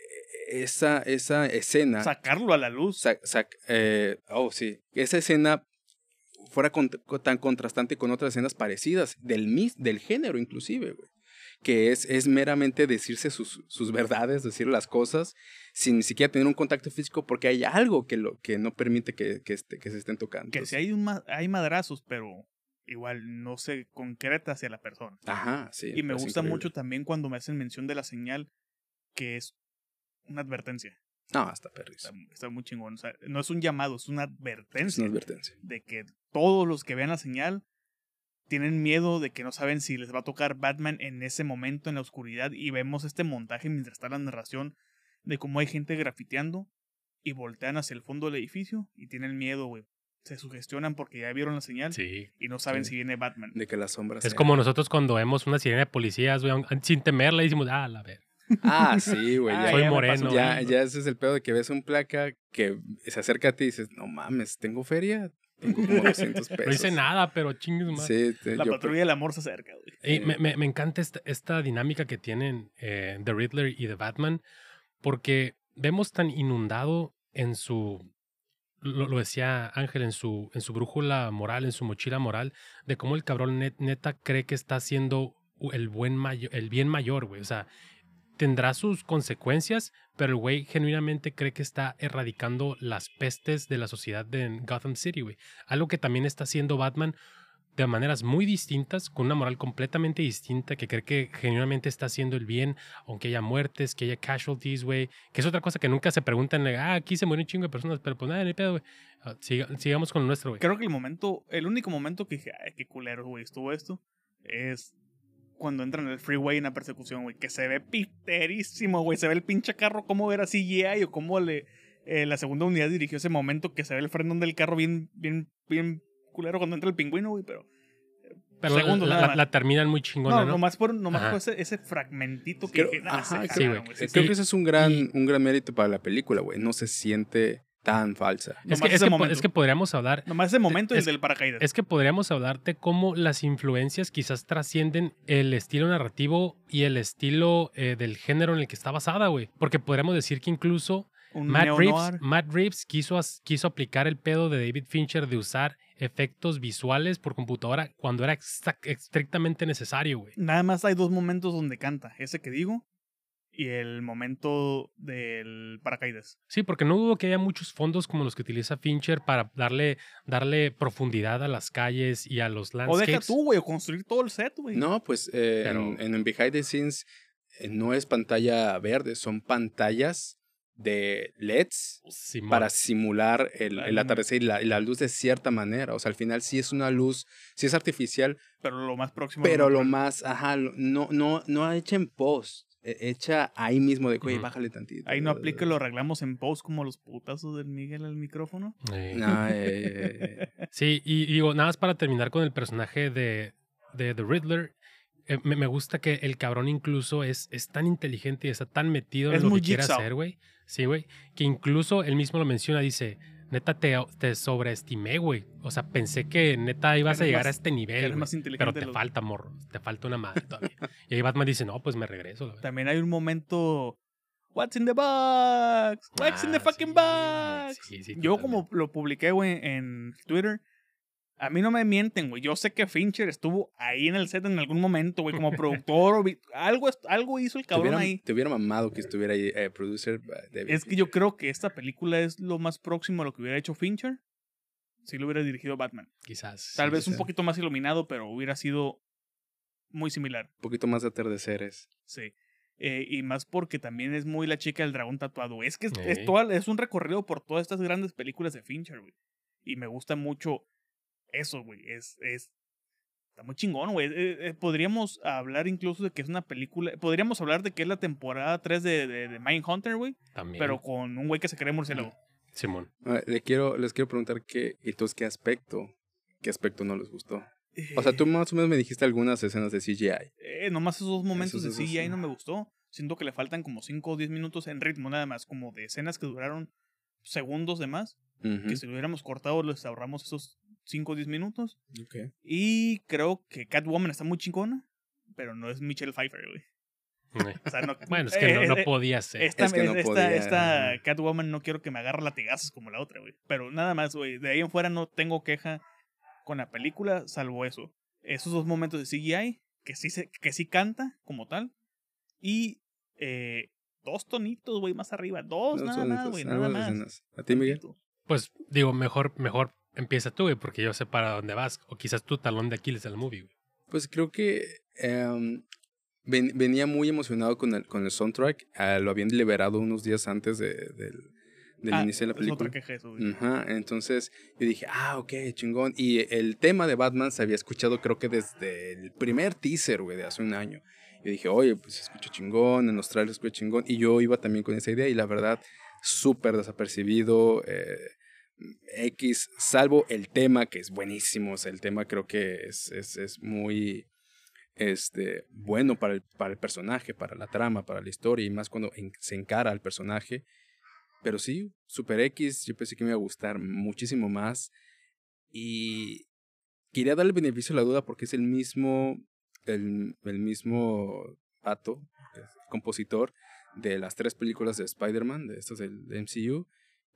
esa, esa escena... Sacarlo a la luz. sac- sac- eh, oh, sí. Esa escena fuera con- con- tan contrastante con otras escenas parecidas, del, mis, del género inclusive, güey. Que es, es meramente decirse sus, sus verdades, decir las cosas, sin ni siquiera tener un contacto físico, porque hay algo que, lo, que no permite que, que, este- que se estén tocando. que si hay, un hay madrazos, pero igual no se concreta hacia la persona. Ajá, sí. y me gusta increíble. mucho también cuando me hacen mención de la señal, que es una advertencia. No, hasta Está, perrísimo. está muy chingón. O sea, no es un llamado, es una Es advertencia. una advertencia. de que todos los que vean la señal tienen miedo de que no saben si les va a tocar Batman en ese momento en la oscuridad y vemos este montaje mientras está la narración de cómo hay gente grafiteando y voltean hacia el fondo del edificio y tienen miedo, güey. Se sugestionan porque ya vieron la señal Sí. y no saben Sí. si viene Batman. De que las sombras. Es como nosotros cuando vemos una sirena de policías, güey, sin temerla, decimos, ah, la ver. Ah, sí, güey. Ah, ya, Soy ya moreno. ya, güey. ya ese es el pedo de que ves un placa que se acerca a ti y dices, no mames, ¿tengo feria? Tengo como 200 pesos. No dice nada, pero chingues más. Sí, te- La yo- patrulla del amor se acerca, güey. Y Sí. me, me- me encanta esta, esta dinámica que tienen eh, The Riddler y The Batman, porque vemos tan inundado en su, lo, decía Ángel, en su, en su brújula moral, en su mochila moral, de cómo el cabrón net- neta cree que está haciendo el, buen el bien mayor, güey. O sea, tendrá sus consecuencias, pero el güey genuinamente cree que está erradicando las pestes de la sociedad de Gotham City, güey. Algo que también está haciendo Batman de maneras muy distintas, con una moral completamente distinta, que cree que genuinamente está haciendo el bien, aunque haya muertes, que haya casualties, güey, que es otra cosa que nunca se preguntan, ah, aquí se mueren un chingo de personas, pero pues nada, ni pedo, güey. Ah, siga- sigamos con lo nuestro, güey. Creo que el momento, el único momento que dije, ay, qué culero, güey, estuvo esto, es cuando entran en el freeway en la persecución, güey, que se ve piterísimo, güey, se ve el pinche carro, cómo era CGI o cómo le, eh, la segunda unidad dirigió ese momento, que se ve el frenón del carro bien, bien, bien culero cuando entra el pingüino, güey, pero... Pero la- segundos la, terminan muy chingona, No, ¿no? nomás por, nomás Ajá. por ese, ese fragmentito que Creo- dije, "Nah, se ajá, sí, jalaron, güey. güey, sí, Creo sí". que ese es un gran, Y- un gran mérito para la película, güey. No se siente tan falsa. Es que, es, que, es que podríamos hablar Nomás ese momento y el es- del paracaídas. Es que podríamos hablar de cómo las influencias quizás trascienden el estilo narrativo y el estilo eh, del género en el que está basada, güey. Porque podríamos decir que incluso Matt Reeves. Matt Reeves quiso, quiso aplicar el pedo de David Fincher de usar efectos visuales por computadora cuando era estrictamente necesario, güey. Nada más hay dos momentos donde canta. Ese que digo y el momento del paracaídas. Sí, porque no dudo que haya muchos fondos como los que utiliza Fincher para darle, darle profundidad a las calles y a los O landscapes. deja tú, güey, o construir todo el set, güey. No, pues eh, Pero- en, en Behind the Scenes eh, no es pantalla verde, son pantallas de LEDs Simón. para simular el, el atardecer y la, y la luz de cierta manera. O sea, al final sí es una luz, sí es artificial, Pero lo más próximo. pero lo más, ajá, no, no, no hecha en post, hecha ahí mismo de, oye, Ujú. bájale tantito. Ahí no aplica, lo arreglamos en post como los putazos del Miguel al micrófono. Eh. No, eh, eh, eh. Sí, y digo, nada más para terminar con el personaje de, de The Riddler. Eh, me, me gusta que el cabrón incluso es, es tan inteligente y está tan metido en lo que quiere hacer, güey. Sí, güey. Que incluso él mismo lo menciona, dice, neta te, te sobreestimé, güey. O sea, pensé que neta ibas a llegar más- a este nivel, Eres más inteligente. Pero te los- falta, morro. Te falta una madre todavía. y ahí Batman dice, no, pues me regreso. la verdad". También hay un momento. What's in the box? What's in the Ah, fucking sí, box? sí, sí, Yo, totalmente. como lo publiqué, güey, en Twitter. A mí no me mienten, güey. Yo sé que Fincher estuvo ahí en el set en algún momento, güey, como productor o algo, algo hizo el Te cabrón hubiera, ahí. te hubiera mamado que estuviera ahí, eh, producer eh, David Es que yo creo que esta película es lo más próximo a lo que hubiera hecho Fincher si lo hubiera dirigido Batman. Quizás. Tal sí, vez un sí. poquito más iluminado, pero hubiera sido muy similar. Un poquito más de atardeceres. Sí. Eh, y más porque también es muy la chica del dragón tatuado. Es que es, es Ey. toda- es un recorrido por todas estas grandes películas de Fincher, güey. Y me gusta mucho eso, güey. Es, es, está muy chingón, güey. Eh, eh, podríamos hablar incluso de que es una película. Podríamos hablar de que es la temporada 3 de, de, de Mindhunter, güey. También. Pero con un güey que se cree murciélago. Simón. Ah, le quiero, les quiero preguntar qué, entonces, qué aspecto, qué aspecto no les gustó. O sea, tú más o menos me dijiste algunas escenas de CGI. Eh, nomás esos dos momentos Esos de CGI no me gustó. Siento que le faltan como 5 o 10 minutos en ritmo nada más, como de escenas que duraron segundos de más. Que si lo hubiéramos cortado les ahorramos esos 5 o 10 minutos. Y creo que Catwoman está muy chingona, pero no es Michelle Pfeiffer, güey. Eh. O sea, no, Bueno, es que no, eh, no eh, podía ser. Esta, Es que no esta, podía, esta. Catwoman no quiero que me agarre latigazos como la otra, güey. Pero nada más, güey. De ahí en fuera no tengo queja con la película, salvo eso. Esos dos momentos de CGI, que sí, se, que sí canta como tal. Y eh, dos tonitos, güey, más arriba. Dos, nada más, güey, nada algunas más. escenas. ¿A ti, Miguel? Pues digo, mejor, mejor empieza tú, güey, porque yo sé para dónde vas. O quizás tu talón de Aquiles del movie, güey. Pues creo que em, ven- venía muy emocionado con el, con el soundtrack. Ah, lo habían liberado unos días antes de- del, del Ah, inicio de la es otra película. queja eso, güey. Ajá, entonces yo dije, ah, ok, chingón. Y el tema de Batman se había escuchado creo que desde el primer teaser, güey, de hace un año. Yo dije, oye, pues se escucha chingón, en los trailers se escucha chingón. Y yo iba también con esa idea y la verdad, súper desapercibido. eh, X, salvo el tema, que es buenísimo. O sea, el tema creo que es, es, es muy este, bueno para el, para el personaje, para la trama, para la historia, y más cuando se encara al personaje. Pero sí, Super X, yo pensé que me iba a gustar muchísimo más. Y quería darle el beneficio de la duda porque es el mismo, el, el mismo pato, compositor de las tres películas de Spider-Man, de estas del MCU,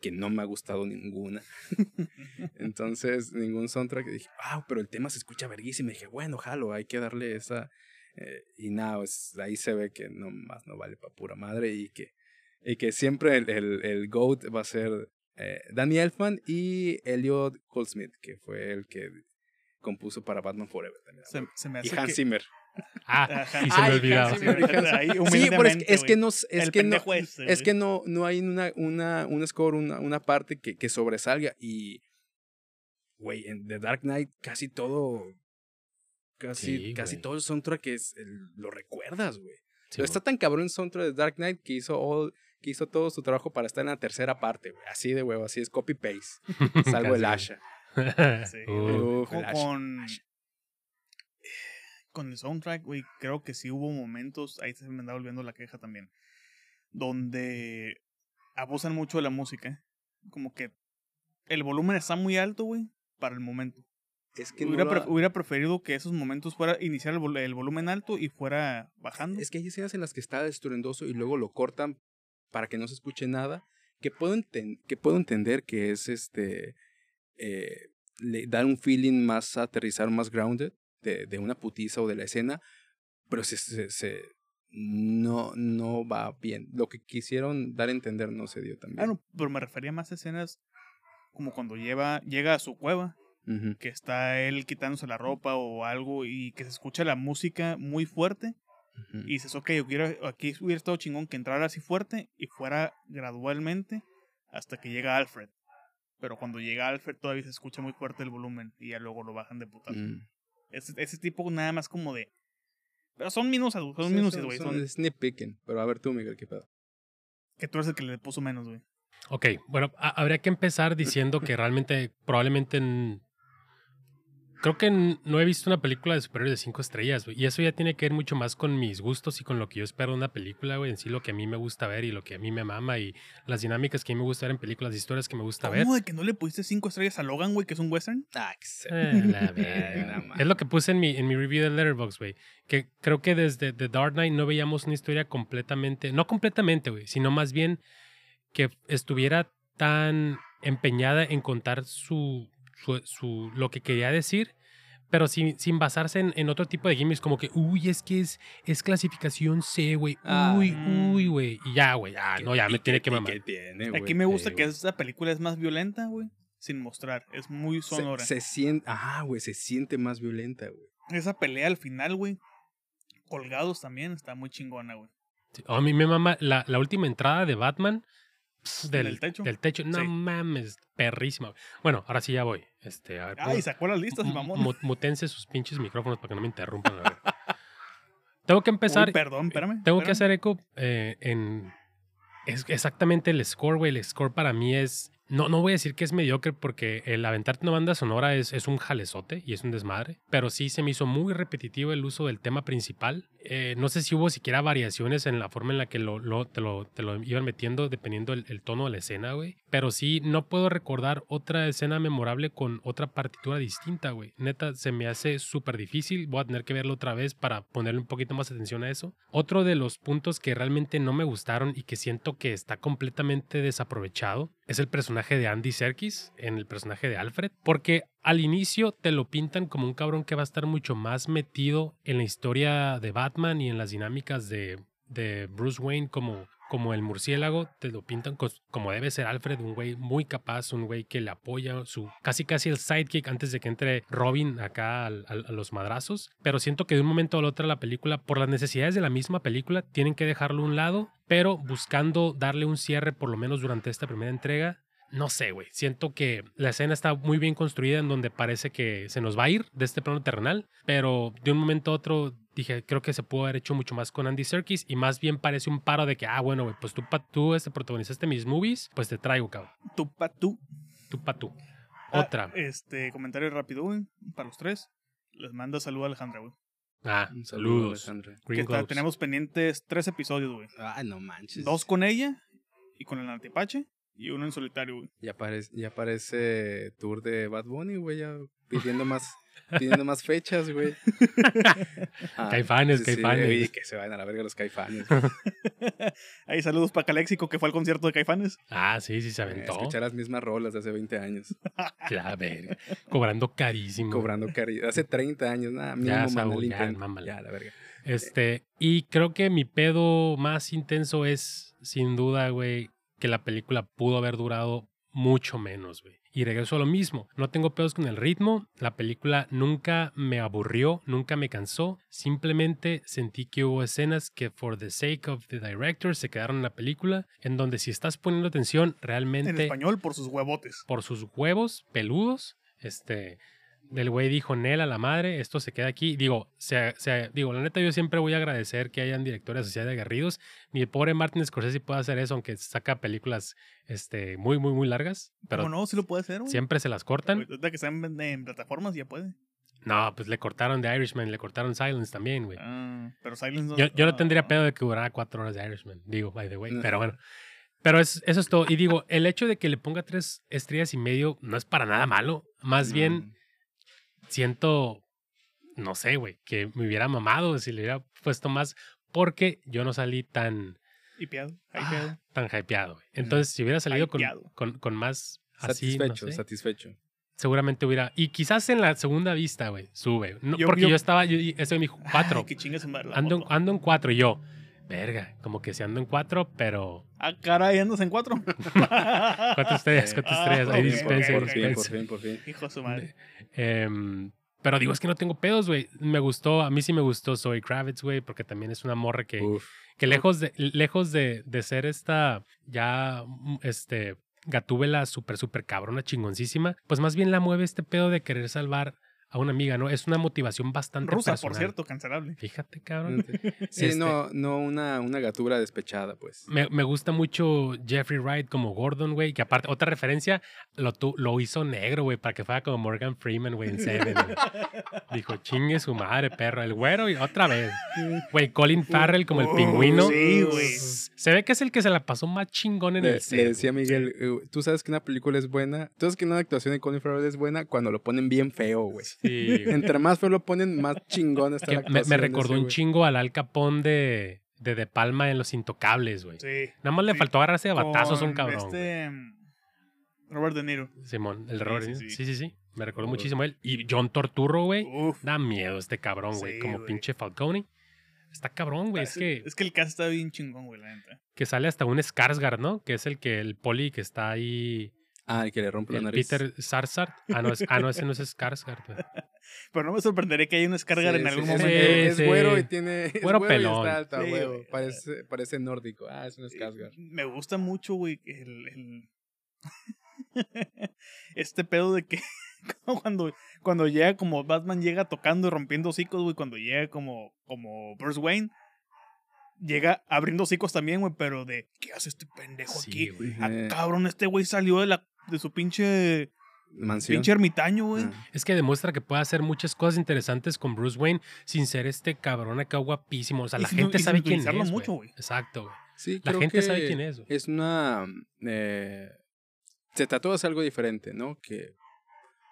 que no me ha gustado ninguna. Entonces, ningún soundtrack. Dije, wow, pero el tema se escucha verguísimo. Y dije, bueno, jalo, hay que darle esa. eh, y nada, pues, ahí se ve que no más no vale para pura madre y que, y que siempre el, el, el GOAT va a ser eh, Danny Elfman y Elliot Goldsmith, que fue el que compuso para Batman Forever también. Se, se me y Hans que... Zimmer. Ah, y se me Ay, olvidaba. Sí, pero es, es que no es que no es que no no hay una una un score una, una parte que, que sobresalga y güey en The Dark Knight casi todo casi Sí, casi todo el soundtrack es el- lo recuerdas güey. Sí, está tan cabrón el soundtrack de Dark Knight que hizo all- que hizo todo su trabajo para estar en la tercera parte güey. Así de huevo así es copy paste salvo el. Asha. Sí, Uh, Uf, con, el Asha. Con, el soundtrack, güey, creo que sí hubo momentos, ahí se me anda volviendo la queja también, donde abusan mucho de la música. Como que el volumen está muy alto, güey, para el momento. es que no Hubiera, pre- ha- hubiera preferido que esos momentos fuera iniciar el, vol- el volumen alto y fuera bajando. Es que hay escenas en las que está estruendoso y luego lo cortan para que no se escuche nada. Que puedo, enten- que puedo entender que es este. eh, le, dar un feeling más aterrizar, más grounded de, de una putiza o de la escena. Pero se, se, se- no, no va bien. Lo que quisieron dar a entender no se dio también. No, pero me refería más a escenas como cuando lleva, llega a su cueva, que está él quitándose la ropa o algo y que se escucha la música muy fuerte. Y dices, ok, hubiera, aquí hubiera estado chingón que entrara así fuerte y fuera gradualmente hasta que llega Alfred. Pero cuando llega Alfred todavía se escucha muy fuerte el volumen y ya luego lo bajan de putazo. Mm. Ese, ese tipo nada más como de... Pero son minutos, son Sí, minutos, son- güey. son Son, sneak peeking. Pero a ver tú, Miguel, ¿qué pedo? que tú eres el que le puso menos, güey. Ok, bueno, ha- habría que empezar diciendo que realmente, probablemente, en- creo que no he visto una película de superhéroes de cinco estrellas, güey. Y eso ya tiene que ver mucho más con mis gustos y con lo que yo espero de una película, güey. En sí, lo que a mí me gusta ver y lo que a mí me mama y las dinámicas que a mí me gusta ver en películas, las historias que me gusta ver. ¿Cómo de que no le pusiste cinco estrellas a Logan, güey, que es un western? Ah, Eh, la es lo que puse en mi, en mi review de Letterboxd, güey. Que creo que desde The Dark Knight no veíamos una historia completamente, no completamente, güey, sino más bien que estuviera tan empeñada en contar su, su, su- lo que quería decir, pero sin, sin basarse en, en otro tipo de gimmicks, como que, uy, es que es, es clasificación C, güey. Ah. Uy, Mm. uy, güey. Y ya, güey, ya, no, ya me ¿Y tiene que mamar. tiene, Aquí me gusta que esta película es más violenta, güey, sin mostrar. Es muy Se- sonora. Se, siente, ah, güey, se siente más violenta, güey. Esa pelea al final, güey, colgados también, está muy chingona, güey. Sí, A mí me mama la, la última entrada de Batman. ¿Del techo? Del techo. No Sí. mames, perrísima. Bueno, ahora sí ya voy. Este, a ver, Ay, sacó las listas, el mamón. mu- mutense sus pinches micrófonos para que no me interrumpan. Tengo que empezar. Uy, perdón, espérame. Tengo que hacer eco eh, en. Es exactamente el score, güey. El score para mí es. No, no voy a decir que es mediocre porque el aventarte una banda sonora es, es un jalezote y es un desmadre. Pero sí se me hizo muy repetitivo el uso del tema principal. Eh, no sé si hubo siquiera variaciones en la forma en la que lo, lo- te, lo, te lo iban metiendo dependiendo el, tono de la escena, güey. Pero sí, no puedo recordar otra escena memorable con otra partitura distinta, güey. Neta, se me hace súper difícil. Voy a tener que verlo otra vez para ponerle un poquito más atención a eso. Otro de los puntos que realmente no me gustaron y que siento que está completamente desaprovechado es el personaje de Andy Serkis en el personaje de Alfred. Porque al inicio te lo pintan como un cabrón que va a estar mucho más metido en la historia de Batman y en las dinámicas de, de Bruce Wayne como, como el murciélago. Te lo pintan como debe ser Alfred, un güey muy capaz, un güey que le apoya, su casi casi el sidekick antes de que entre Robin acá al- a los madrazos. Pero siento que de un momento al otro la película, por las necesidades de la misma película, tienen que dejarlo a un lado, pero buscando darle un cierre por lo menos durante esta primera entrega. No sé, güey. Siento que la escena está muy bien construida en donde parece que se nos va a ir de este plano terrenal, pero de un momento a otro dije, creo que se pudo haber hecho mucho más con Andy Serkis y más bien parece un paro de que, ah, bueno, güey, pues tú, pa, tú este, protagonizaste mis movies, pues te traigo, cabrón. Tú pa' tú. Tú pa' tú. Ah, Otra. este, comentario rápido, güey, para los tres. Les manda salud a Alejandra, güey. Ah, Un saludo, saludos. Alejandra. Que está- tenemos pendientes tres episodios, güey. Ah, no manches. Dos con ella y con el antipache y uno en solitario, güey. Ya parece, ya parece tour de Bad Bunny, güey, ya pidiendo más, pidiendo más fechas, güey. Ah, Caifanes, sí, sí, Caifanes. oye, que se vayan a la verga los caifanes. Ahí saludos para Caléxico, que fue al concierto de Caifanes. Ah, sí, sí, se Eh, aventó. Escuchar las mismas rolas de hace 20 años. Ya, ver, cobrando carísimo. Cobrando caridad. Hace 30 años, nada, mínimo Ya, Saúl, ya. Ya, la verga. Este, y creo que mi pedo más intenso es, sin duda, güey, que la película pudo haber durado mucho menos, güey. Y regreso a lo mismo. No tengo pedos con el ritmo. La película nunca me aburrió, nunca me cansó. Simplemente sentí que hubo escenas que, for the sake of the director, se quedaron en la película. En donde, si estás poniendo atención, En realmente español por sus huevotes. por sus huevos peludos, este, del güey dijo Nel a la madre, esto se queda aquí. Digo, se, se- digo, la neta yo siempre voy a agradecer que hayan directores así de aguerridos. Ni el pobre Martin Scorsese puede hacer eso, aunque saca películas este, muy, muy, muy largas, pero ¿Cómo no? Sí lo puede hacer, güey. siempre se las cortan. Ahorita que están en, en plataformas ya puede. No, pues le cortaron The Irishman, le cortaron Silence también, güey. Ah, pero Silence no- Yo, yo no ah, tendría ah. pedo de que durara cuatro horas de Irishman, digo, by the way, No. pero bueno. Pero es, eso es todo. Y digo, el hecho de que le ponga tres estrellas y medio no es para nada malo. Más bien, siento, no sé, güey, que me hubiera mamado si le hubiera puesto más, porque yo no salí tan, Hipeado, Ah, hipeado. tan hypeado. güey. Entonces, si hubiera salido con, Hypeado. con, con más así, no satisfecho, sé, satisfecho. seguramente hubiera. Y quizás en la segunda vista, güey, sube. No, Yo- porque yo- yo, estaba, yo, eso me dijo cuatro. Ay, que chingas Ando, ando en cuatro y yo. Verga, como que se ando en cuatro, pero. Ah, caray, andas en cuatro. cuatro estrellas, cuatro Ah, estrellas. Ahí dispensa, por fin, por fin, por fin. Hijo de su madre. Em, pero digo, es que no tengo pedos, güey. Me gustó, a mí sí me gustó Zoe Kravitz, güey, porque también es una morra que, Uf. que lejos de, lejos de, de ser esta ya, este, gatúbela súper, súper cabrona, chingoncísima, pues más bien la mueve este pedo de querer salvar a una amiga, ¿no? Es una motivación bastante Rusa, personal. por cierto, cancelable. Fíjate, cabrón. Sí, Este- no, no una, una gatura despechada, pues. Me, me gusta mucho Jeffrey Wright como Gordon, güey, que aparte, otra referencia, lo, tu- lo hizo negro, güey, para que fuera como Morgan Freeman, güey, en Seven. Dijo, chingue su madre, perro, el güero y otra vez. Güey, Colin Farrell como el Oh, pingüino. sí, güey. Se ve que es el que se la pasó más chingón en Le, el le set. decía a Miguel, eh, tú sabes que una película es buena, tú sabes que una actuación de Colin Farrell es buena cuando lo ponen bien feo, güey. Sí. Entre más feo lo ponen, más chingón está Que la me, me de recordó ese un chingo al Al Capón de, de De Palma en Los Intocables, güey. Sí. Nada más le Sí. faltó agarrarse de batazos a un cabrón. güey. Este. mm, Robert De Niro. Simón, el Sí, error. sí, Sí, sí. sí, sí. Me recordó Uf. muchísimo a él. Y John Torturro, güey. Uf. Da miedo este cabrón, güey. Sí, como pinche Falcone. Está cabrón, güey. Es Parece- que, Es que el cast está bien chingón, güey, la neta. que sale hasta un Skarsgård, ¿no? Que es el que el poli que está ahí. Ah, el que le rompe la El nariz. Peter Sarsgaard. Ah, no, es, ah, no, ese no es Skarsgård, güey. Pero no me sorprendería que haya un Scargar Sí, en sí, algún momento. es- es Sí, güero sí. y tiene. Es Güero güero y pelón. está alto, a Sí, huevo. güey. Parece, parece nórdico. Ah, es un Skarsgård. Me gusta mucho, güey, el, el- este pedo de que cuando, cuando llega como Batman llega tocando y rompiendo hocicos, güey, cuando llega como, como Bruce Wayne, llega abriendo hocicos también, güey, pero de, ¿qué hace este pendejo Sí, aquí? güey. Ah, Eh, cabrón, este güey salió de la de su pinche, Mansión. pinche ermitaño, güey. Ah. Es que demuestra que puede hacer muchas cosas interesantes con Bruce Wayne sin ser este cabrón acá guapísimo. O sea, Y la gente sabe quién es. mucho, güey. Exacto, güey. Sí, La creo gente que sabe quién es, güey. Es una. eh, se trató de hacer algo diferente, ¿no? Que.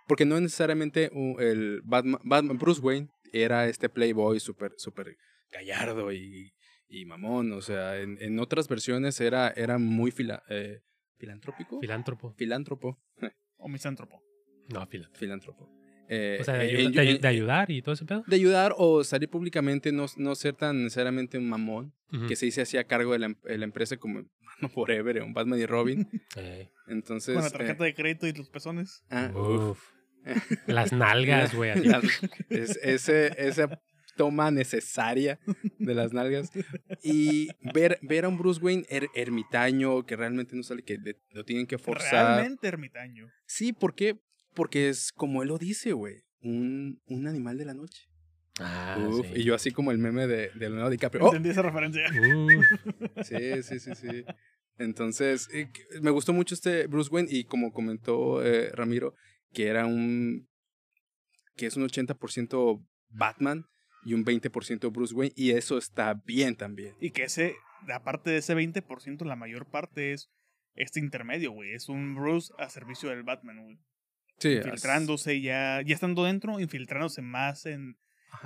Porque no necesariamente el Batman, Batman- Bruce Wayne era este playboy súper super gallardo y, y mamón. O sea, en, en otras versiones era, era muy fila, eh, filantrópico. Filántropo. Filántropo. O misántropo. No, filántropo. Filántropo. Eh, O sea, de, eh, ayuda- en- de ayudar y todo ese pedo. de ayudar o salir públicamente, no, no ser tan necesariamente un mamón, que se hacía cargo de la, em- de la empresa como Batman Forever, un Batman y Robin. Eh, Entonces. Con la eh, tarjeta de crédito y los pezones. ah, uf. uf. Las nalgas, güey. así. Ese, esa toma necesaria de las nalgas. Y ver, ver a un Bruce Wayne er- ermitaño que realmente no sale, que le- lo tienen que forzar. Realmente ermitaño. Sí, ¿por qué? Porque es como él lo dice, güey. Un, un animal de la noche. Ah, Uf, sí. Y yo así como el meme de, de Leonardo DiCaprio. ¡Oh! Entendí esa referencia. Uf. Sí, sí, sí, sí. Entonces, eh, me gustó mucho este Bruce Wayne y como comentó eh, Ramiro, que era un... que es un 80% Batman y un 20% Bruce Wayne y eso está bien también. Y que ese, aparte de ese 20%, la mayor parte es este intermedio, güey. Es un Bruce a servicio del Batman, güey. Sí, Infiltrándose ya, ya estando dentro, infiltrándose más en,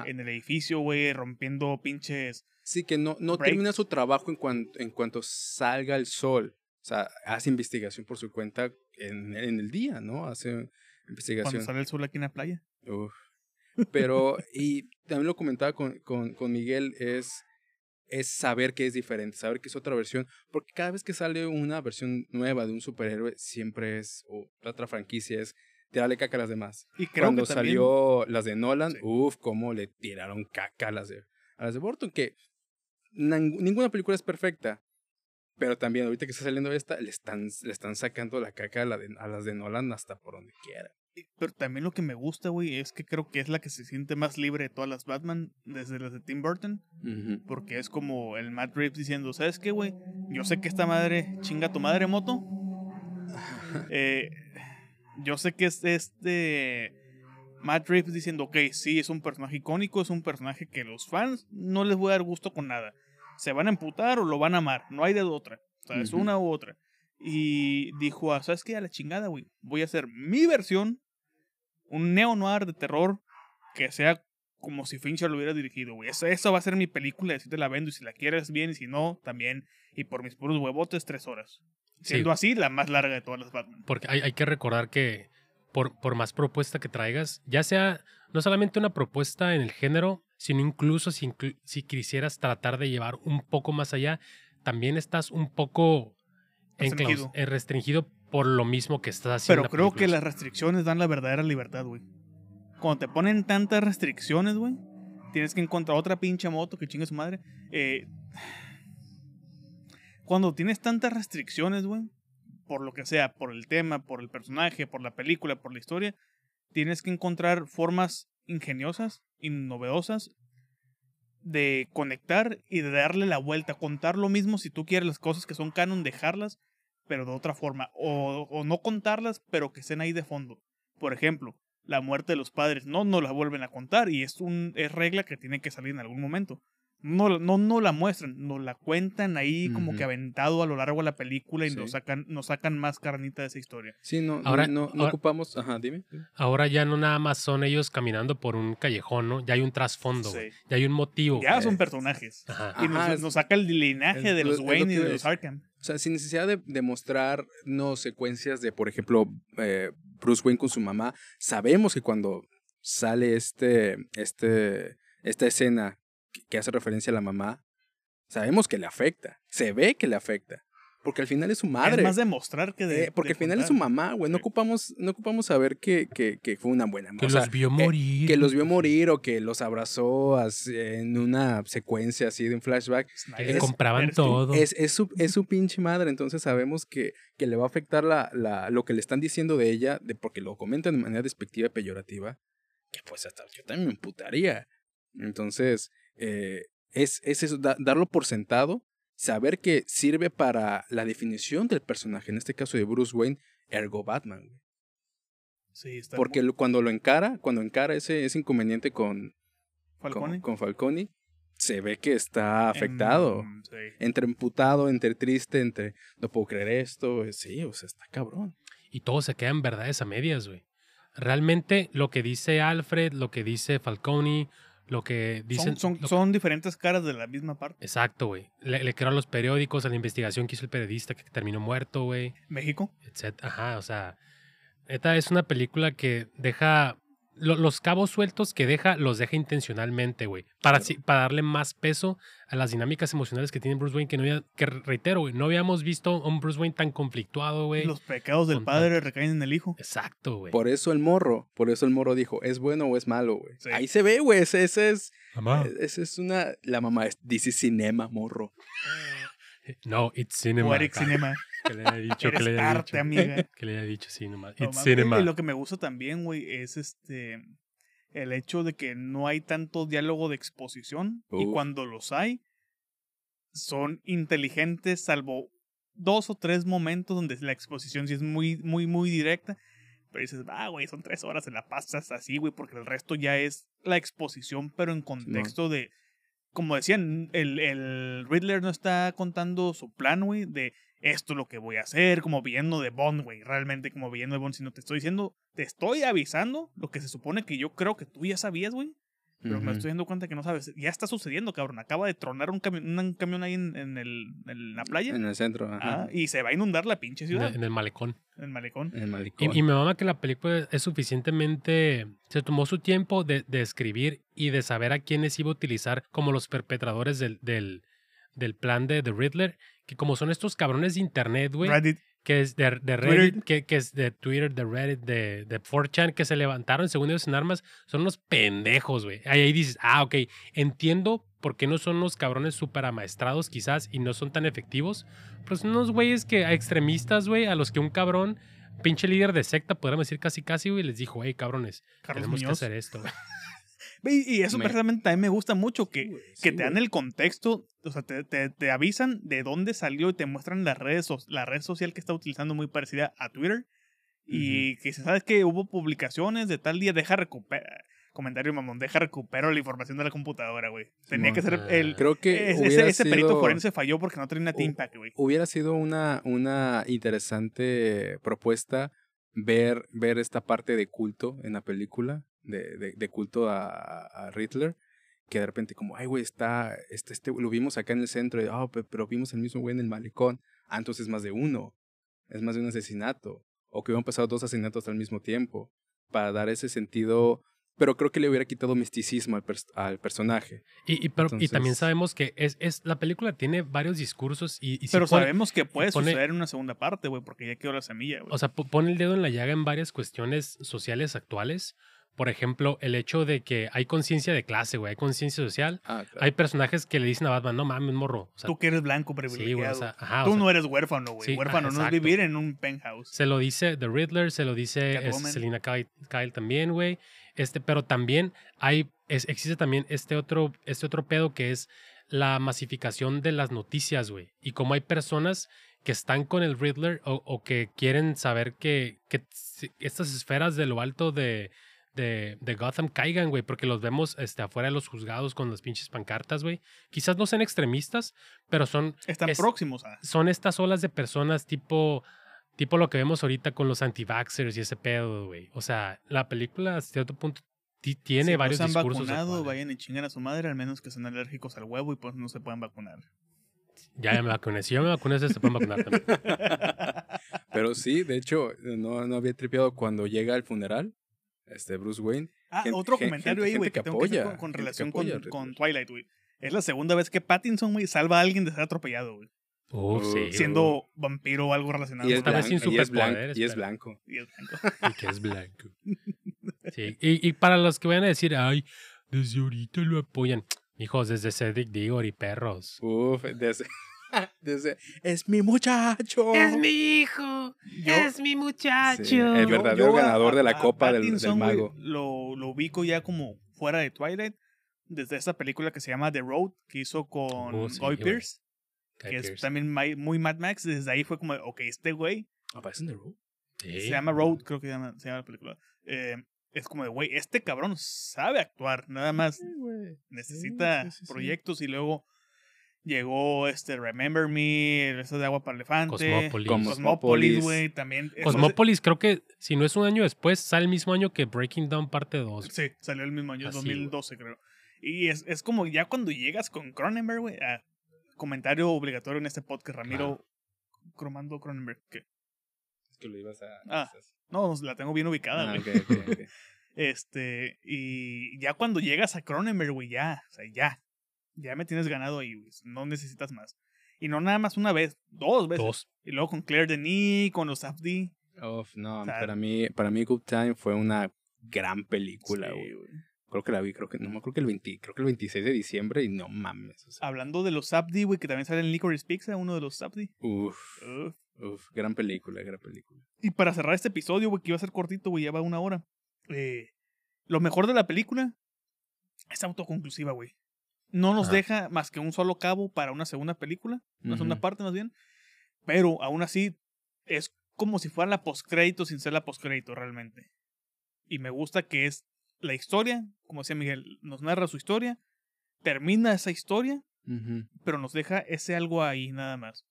en el edificio, güey, rompiendo pinches. Sí, que no, no Break. termina su trabajo en cuanto, en cuanto salga el sol. O sea, hace investigación por su cuenta en, en el día, ¿no? Hace Cuando investigación. sale el sol aquí en la playa. Uf. Pero, y también lo comentaba con, con, con Miguel, es, es saber que es diferente, saber que es otra versión, porque cada vez que sale una versión nueva de un superhéroe, siempre es, o otra franquicia es tirarle caca a las demás. Y creo Cuando que también, salió las de Nolan, Sí. uff, cómo le tiraron caca a las de, a las de Burton, que ninguna película es perfecta. Pero también ahorita que está saliendo esta, le están, le están sacando la caca a, la de- a las de Nolan hasta por donde quiera. Pero también lo que me gusta, güey, es que creo que es la que se siente más libre de todas las Batman, desde las de Tim Burton. Porque es como el Matt Reeves diciendo, ¿sabes qué, güey? Yo sé que esta madre chinga tu madre moto. Eh, yo sé que es este Matt Reeves diciendo, ok, sí, es un personaje icónico, es un personaje que los fans no les voy a dar gusto con nada. Se van a emputar o lo van a amar, no hay de otra. O sea, es una u otra. Y dijo, ah, ¿sabes qué? A la chingada, güey. Voy a hacer mi versión, un neo-noir de terror que sea como si Fincher lo hubiera dirigido, güey. Eso, eso va a ser mi película, y así te la vendo, y si la quieres bien, y si no, también. Y por mis puros huevotes, tres horas. Sí. Siendo así, la más larga de todas las Batman. Porque hay, hay que recordar que por, por más propuesta que traigas, ya sea no solamente una propuesta en el género, sino incluso si, si quisieras tratar de llevar un poco más allá, también estás un poco enclaus- Restringido. eh, restringido por lo mismo que estás haciendo. Pero creo que las restricciones dan la verdadera libertad, güey. Cuando te ponen tantas restricciones, güey, tienes que encontrar otra pinche moto que chingue su madre. Eh, cuando tienes tantas restricciones, güey, por lo que sea, por el tema, por el personaje, por la película, por la historia, tienes que encontrar formas ingeniosas y novedosas de conectar y de darle la vuelta, contar lo mismo si tú quieres las cosas que son canon, dejarlas, pero de otra forma, o, o no contarlas, pero que estén ahí de fondo. Por ejemplo, la muerte de los padres, no nos la vuelven a contar y es, un, es regla que tiene que salir en algún momento. No, no, no la muestran, nos la cuentan ahí como que aventado a lo largo de la película y Sí. nos, sacan, nos sacan más carnita de esa historia. Sí, no, Ahora- no, no, ahora- ocupamos. Ajá, dime. Ahora ya no nada más son ellos caminando por un callejón, ¿no? Ya hay un trasfondo. Sí. Ya hay un motivo. Ya eh, son personajes. Ajá. Y nos, Ajá, es- nos saca el linaje es de lo- los Wayne y de los. Arkham. O sea, sin necesidad de, de mostrar no secuencias de, por ejemplo, eh, Bruce Wayne con su mamá, sabemos que cuando sale este, este, esta escena que, que hace referencia a la mamá, sabemos que le afecta, se ve que le afecta, porque al final es su madre. Es más demostrar que de. Eh, porque de al final es su mamá, güey. No ocupamos, no ocupamos saber que, que, que fue una buena Que o sea, los vio eh, morir. que los vio morir o que los abrazó así, en una secuencia así de un flashback. Que le es- compraban tú. todo. Es, es, su, es su pinche madre, entonces sabemos que, que le va a afectar la, la, lo que le están diciendo de ella, de, porque lo comentan de manera despectiva y peyorativa, que pues hasta yo también me emputaría. Entonces, eh, es, es eso, da- darlo por sentado, saber que sirve para la definición del personaje, en este caso de Bruce Wayne, ergo Batman. güey. Sí, está Porque cuando lo encara, cuando encara ese, ese inconveniente con, Falcone. con, con Falcone, se ve que está afectado Em, sí. entre emputado, entre triste, entre no puedo creer esto, eh, sí, o sea, está cabrón. Y todo se queda en verdades a medias, güey. Realmente lo que dice Alfred, lo que dice Falcone, lo que dicen... Son, diferentes caras de la misma parte. Exacto, güey. Le, le creo a los periódicos, a la investigación que hizo el periodista que terminó muerto, güey. México. etc. Ajá, o sea, esta es una película que deja lo- los cabos sueltos que deja los deja intencionalmente, güey, para Claro. para darle más peso a las dinámicas emocionales que tiene Bruce Wayne que no había- que reitero, güey, no habíamos visto a un Bruce Wayne tan conflictuado, güey. Los pecados del padre recaen en el hijo. Exacto, güey. Por eso el morro, por eso el morro dijo, ¿es bueno o es malo, güey? Sí. Ahí se ve, güey, ese, ese es, Mamá. ese es una, la mamá es, dice cinema, morro. No, it's cinema. Poetic acá. Cinema. Que le haya dicho, que Eres le haya arte, dicho. amiga. Que le haya dicho cinema. No It's mames, cinema. Y lo que me gusta también, güey, es este el hecho de que no hay tanto diálogo de exposición y cuando los hay son inteligentes salvo dos o tres momentos donde la exposición sí es muy muy muy directa pero dices ah güey son tres horas se la pasas así güey porque el resto ya es la exposición pero en contexto de como decían el, el Riddler no está contando su plan güey de esto es lo que voy a hacer, como villano de Bond, güey, realmente como villano de Bond, sino te estoy diciendo, te estoy avisando lo que se supone que yo creo que tú ya sabías, güey, pero me estoy dando cuenta que no sabes. Ya está sucediendo, cabrón, acaba de tronar un camión, un camión ahí en, en el, en la playa En el centro, ajá. ah, y se va a inundar la pinche En ciudad, el, en el malecón. en el malecón. En el malecón. Y, y me mama que la película es suficientemente. Se tomó su tiempo de, de escribir y de saber a quiénes iba a utilizar como los perpetradores del, del, del plan de The Riddler. Que como son estos cabrones de internet, güey. Reddit, Que es de, de Twitter. Reddit, que, que es de Twitter, de Reddit, de, de 4chan, que se levantaron según ellos en armas. Son unos pendejos, güey. Ahí, ahí dices, ah, ok, entiendo por qué no son unos cabrones súper amaestrados, quizás, y no son tan efectivos. Pero son unos güeyes que, a extremistas, güey, a los que un cabrón, pinche líder de secta, podríamos decir casi casi, güey, les dijo, hey, cabrones, Carlos tenemos que hacer esto, güey. Y, eso Me- precisamente también me gusta mucho, que, Sí, que te dan el contexto, o sea, te, te, te avisan de dónde salió y te muestran las redes, la red social que está utilizando muy parecida a Twitter. Y que sabes que hubo publicaciones de tal día, deja recuperar. Comentario mamón, deja recupero la información de la computadora, güey. Tenía que ser el. Creo que ese ese perito sido- forense falló porque no tenía una Team güey. Hubiera sido una, una interesante propuesta ver, ver esta parte de culto en la película, de, de, de culto a, a Riddler, que de repente como, ay, güey, está, este, este, lo vimos acá en el centro, y, "Ah, pe- pero vimos el mismo güey en el malecón. Ah, entonces es más de uno, es más de un asesinato, o que hubieran pasado dos asesinatos al mismo tiempo, para dar ese sentido pero creo que le hubiera quitado misticismo al, pers- al personaje. Y, y, pero, y también Entonces- sabemos que es, es la película tiene varios discursos y, y Pero pone- sabemos que puede pone- suceder en una segunda parte, güey, porque ya quedó la semilla, güey. O sea, po- pone el dedo en la llaga en varias cuestiones sociales actuales. Por ejemplo, el hecho de que hay conciencia de clase, güey, hay conciencia social. Ah, claro. Hay personajes que le dicen a Batman, no mames, morro. O sea, Tú que eres blanco sí, güey, privilegiado. o sea, ajá, o Tú sea, no eres huérfano, güey. sí, huérfano no es vivir en un penthouse. Se lo dice The Riddler, se lo dice es. Selina Kyle, Kyle también, güey. Este, pero también hay, es- existe también este otro, este otro pedo que es la masificación de las noticias, güey. Y como hay personas que están con el Riddler o, o que quieren saber que, que estas esferas de lo alto de, de, de Gotham caigan, güey, porque los vemos este, afuera de los juzgados con las pinches pancartas, güey. Quizás no sean extremistas, pero son Están es- próximos a. son estas olas de personas tipo, tipo lo que vemos ahorita con los anti-vaxxers y ese pedo, güey. O sea, la película a cierto punto ti- tiene si varios no se han discursos. vacunado, vayan y chingan a su madre, al menos que sean alérgicos al huevo y pues no se puedan vacunar. Ya, ya me vacuné. Si yo me vacuné, se pueden vacunar también. Pero sí, de hecho, no, no había tripeado cuando llega al funeral, este Bruce Wayne. Ah, Gente- otro comentario gente- ahí, güey, gente que tengo que hacer apoya, con, con gente que relación apoya con, con. Twilight, güey. Es la segunda vez que Pattinson, güey, salva a alguien de ser atropellado, güey. Uf, sí. Siendo vampiro o algo relacionado Y es, esta vez blanco, sin y es blanco. Y es blanco. Y es blanco. Y que es blanco. Sí. Y, y para los que vayan a decir, ay, desde ahorita lo apoyan. Hijos, desde Cedric Diggory, perros. Uf, desde, desde es mi muchacho. mi hijo. Yo- mi muchacho. Sí, el verdadero a- ganador de la a copa del- mago. lo, lo ubico ya como fuera de Twilight. Desde esa película que se llama The Road, que hizo con Oh, sí, Guy Guy que es también muy Mad Max. Desde ahí fue como, ok, este güey ¿Aparece en The Road? Sí. se llama Road, creo que se llama, se llama la película. Eh, es como de, güey, este cabrón sabe actuar, nada más necesita sí, sí, sí. proyectos y luego llegó este Remember Me, eso de agua para elefante, Cosmópolis. Cosmópolis, güey, también. Cosmópolis creo que si no es un año después, sale el mismo año que Breaking Down parte 2. Sí, salió el mismo año, Así, 2012 creo. Y es, es como ya cuando llegas con Cronenberg, güey, ah, comentario obligatorio en este podcast, Ramiro Cromando Cronenberg. ¿qué? Es que lo ibas a... Ah, No, la tengo bien ubicada, Ah, güey. ok, ok, ok. Este, y ya cuando llegas a Cronenberg, güey, ya, o sea, ya. Ya me tienes ganado ahí, güey. No necesitas más. Y no nada más una vez, dos veces. Dos. Y luego con Claire Denis, con los Abdi. Uf, no, O sea, para mí, para mí Good Time fue una gran película, Sí, güey. güey. Creo que la vi, creo que, no me acuerdo que el 20, creo que el 26 de diciembre y no mames. o sea, Hablando de los Abdi, güey, que también sale en Licorice Pizza, uno de los Abdi. uf, Uf. uf, gran película, gran película. Y para cerrar este episodio, güey, que iba a ser cortito, güey, ya va una hora. Eh, lo mejor de la película es autoconclusiva, güey. No nos Ajá. deja más que un solo cabo para una segunda película, una segunda parte más bien. Pero aún así, es como si fuera la postcrédito sin ser la postcrédito realmente. Y me gusta que es la historia, como decía Miguel, nos narra su historia, termina esa historia, pero nos deja ese algo ahí nada más.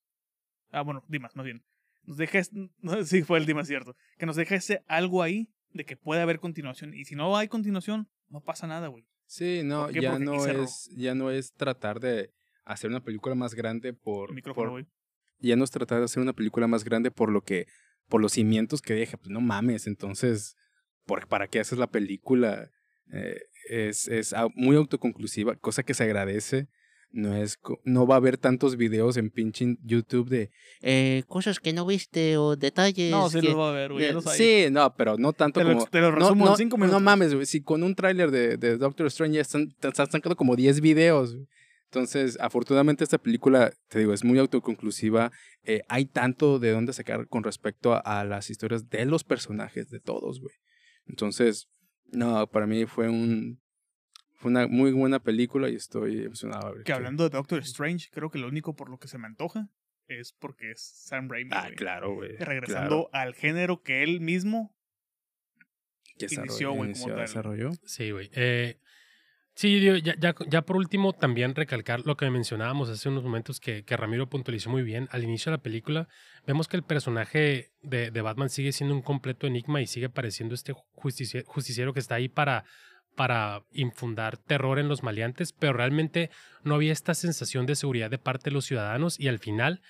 Ah, bueno, Dimas, más bien. Nos deja, no sé si fue el Dimas cierto, que nos deja ese algo ahí de que puede haber continuación. Y si no hay continuación, no pasa nada, güey. Sí, no, ya no es, ya no es tratar de hacer una película más grande por, por- ya no es tratar de hacer una película más grande por lo que, por los cimientos que deja, pues no mames, entonces, ¿por, ¿para qué haces la película? Eh, es, es muy autoconclusiva, cosa que se agradece. No es, no va a haber tantos videos en pinche YouTube de eh, cosas que no viste o detalles. No, sí que- los va a ver, güey. sí, no, pero no tanto Te lo, como te lo no, resumo no, en cinco no minutos. mames, güey. Si con un tráiler de, de Doctor Strange ya están, están sacando como 10 videos. Entonces, afortunadamente esta película, te digo, es muy autoconclusiva. Eh, hay tanto de dónde sacar con respecto a, a las historias de los personajes, de todos, güey. Entonces, no, para mí fue un fue una muy buena película y estoy emocionado. a ver Que qué- hablando de Doctor Strange, creo que lo único por lo que se me antoja es porque es Sam Raimi. Ah, claro, güey. Regresando al género que él mismo. Que inició, güey, como tal. desarrolló. Sí, güey. Eh, sí, ya, ya, ya por último, también recalcar lo que mencionábamos hace unos momentos que, que Ramiro puntualizó muy bien. Al inicio de la película, vemos que el personaje de, de Batman sigue siendo un completo enigma y sigue pareciendo este justici- justiciero que está ahí para, para infundar terror en los maleantes, pero realmente no había esta sensación de seguridad de parte de los ciudadanos y al final.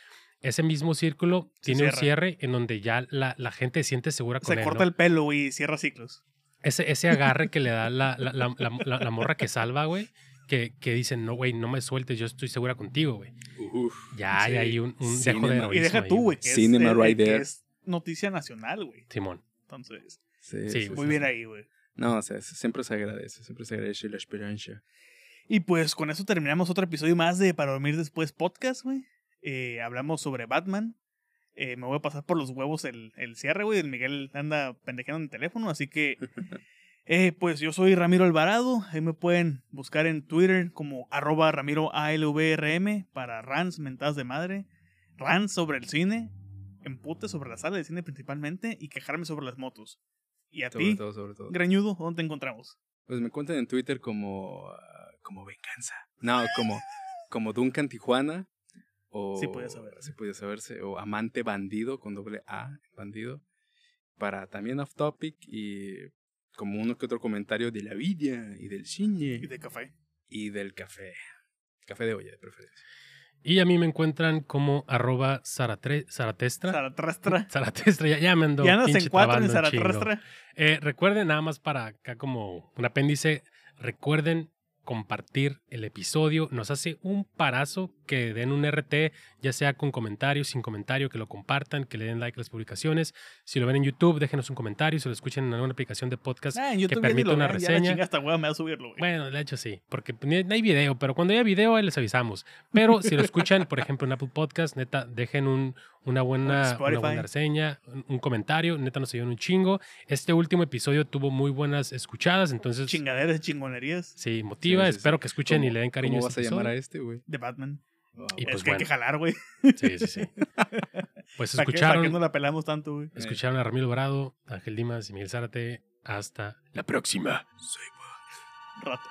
Ese mismo círculo Se tiene un cierra. cierre en donde ya la, la gente se siente segura con Se él. corta ¿no? el pelo, y cierra ciclos. ese, ese agarre que le da la, la, la, la- la- la morra que salva, güey. Que, que dicen, no, güey, no me sueltes, yo estoy segura contigo, güey. Ya hay sí. ahí un, un dejo de heroísmo Y deja tú, güey. que, es, Cinema eh, right que there. es noticia nacional, güey. Simón. Entonces, Sí, Sí, muy sí. bien ahí, güey. No, o sea, siempre se agradece, siempre se agradece la experiencia. Y pues con eso terminamos otro episodio más de Para Dormir Después podcast, güey. Eh, hablamos sobre Batman. Eh, me voy a pasar por los huevos el, el cierre, güey. El Miguel anda pendejeando en el teléfono, así que... eh, pues yo soy Ramiro Alvarado. Ahí me pueden buscar en Twitter como arroba Ramiro ALVRM para rants, mentadas de madre. Rants sobre el cine. Empute sobre la sala de cine principalmente. Y quejarme sobre las motos. Y a Sobre ti, todo, sobre todo. Greñudo, ¿dónde te encontramos? Pues me cuentan en Twitter como, ah, como venganza. No, como, como Duncan Tijuana. O, Sí podía saberse. Sí podía saberse. O amante bandido con doble A, bandido. Para también off topic y como uno que otro comentario de la vida y del cine Y de café. y del café. Café de olla, de preferencia. Y a mí me encuentran como arroba zaratre- zaratestra. Zaratrastra. Zaratestra, ya, ya me ando Ya andas pinche en. Zaratrastra. Eh, recuerden, nada más para acá como un apéndice, recuerden compartir el episodio. Nos hace un parazo que den un RT, ya sea con comentario, sin comentario, que lo compartan, que le den like a las publicaciones. Si lo ven en YouTube, déjenos un comentario. Si lo escuchan en alguna aplicación de podcast, Ah, ni permite una vean, ya la reseña. chinga hasta hueva me va a subirlo, güey. Bueno, de hecho sí, porque pues, no hay video, pero cuando haya video ahí les avisamos. Pero si lo escuchan, por ejemplo, en Apple Podcast, neta, dejen un, una, buena, una buena reseña, un, un comentario, neta nos ayudan un chingo. Este último episodio tuvo muy buenas escuchadas, entonces Chingaderas chingonerías sí, motiva, Sí, sí, espero sí. que escuchen y ¿Cómo- le den cariño ¿Cómo a vas a este llamar a este, güey? de Batman. Wow. Y es pues que hay que bueno. jalar, güey. Sí, sí, sí. Pues ¿Para qué, para escucharon, qué no la pelamos tanto, güey? escucharon a Ramiro Alvarado, Ángel Dimas y Miguel Zárate. Hasta la próxima. Rato.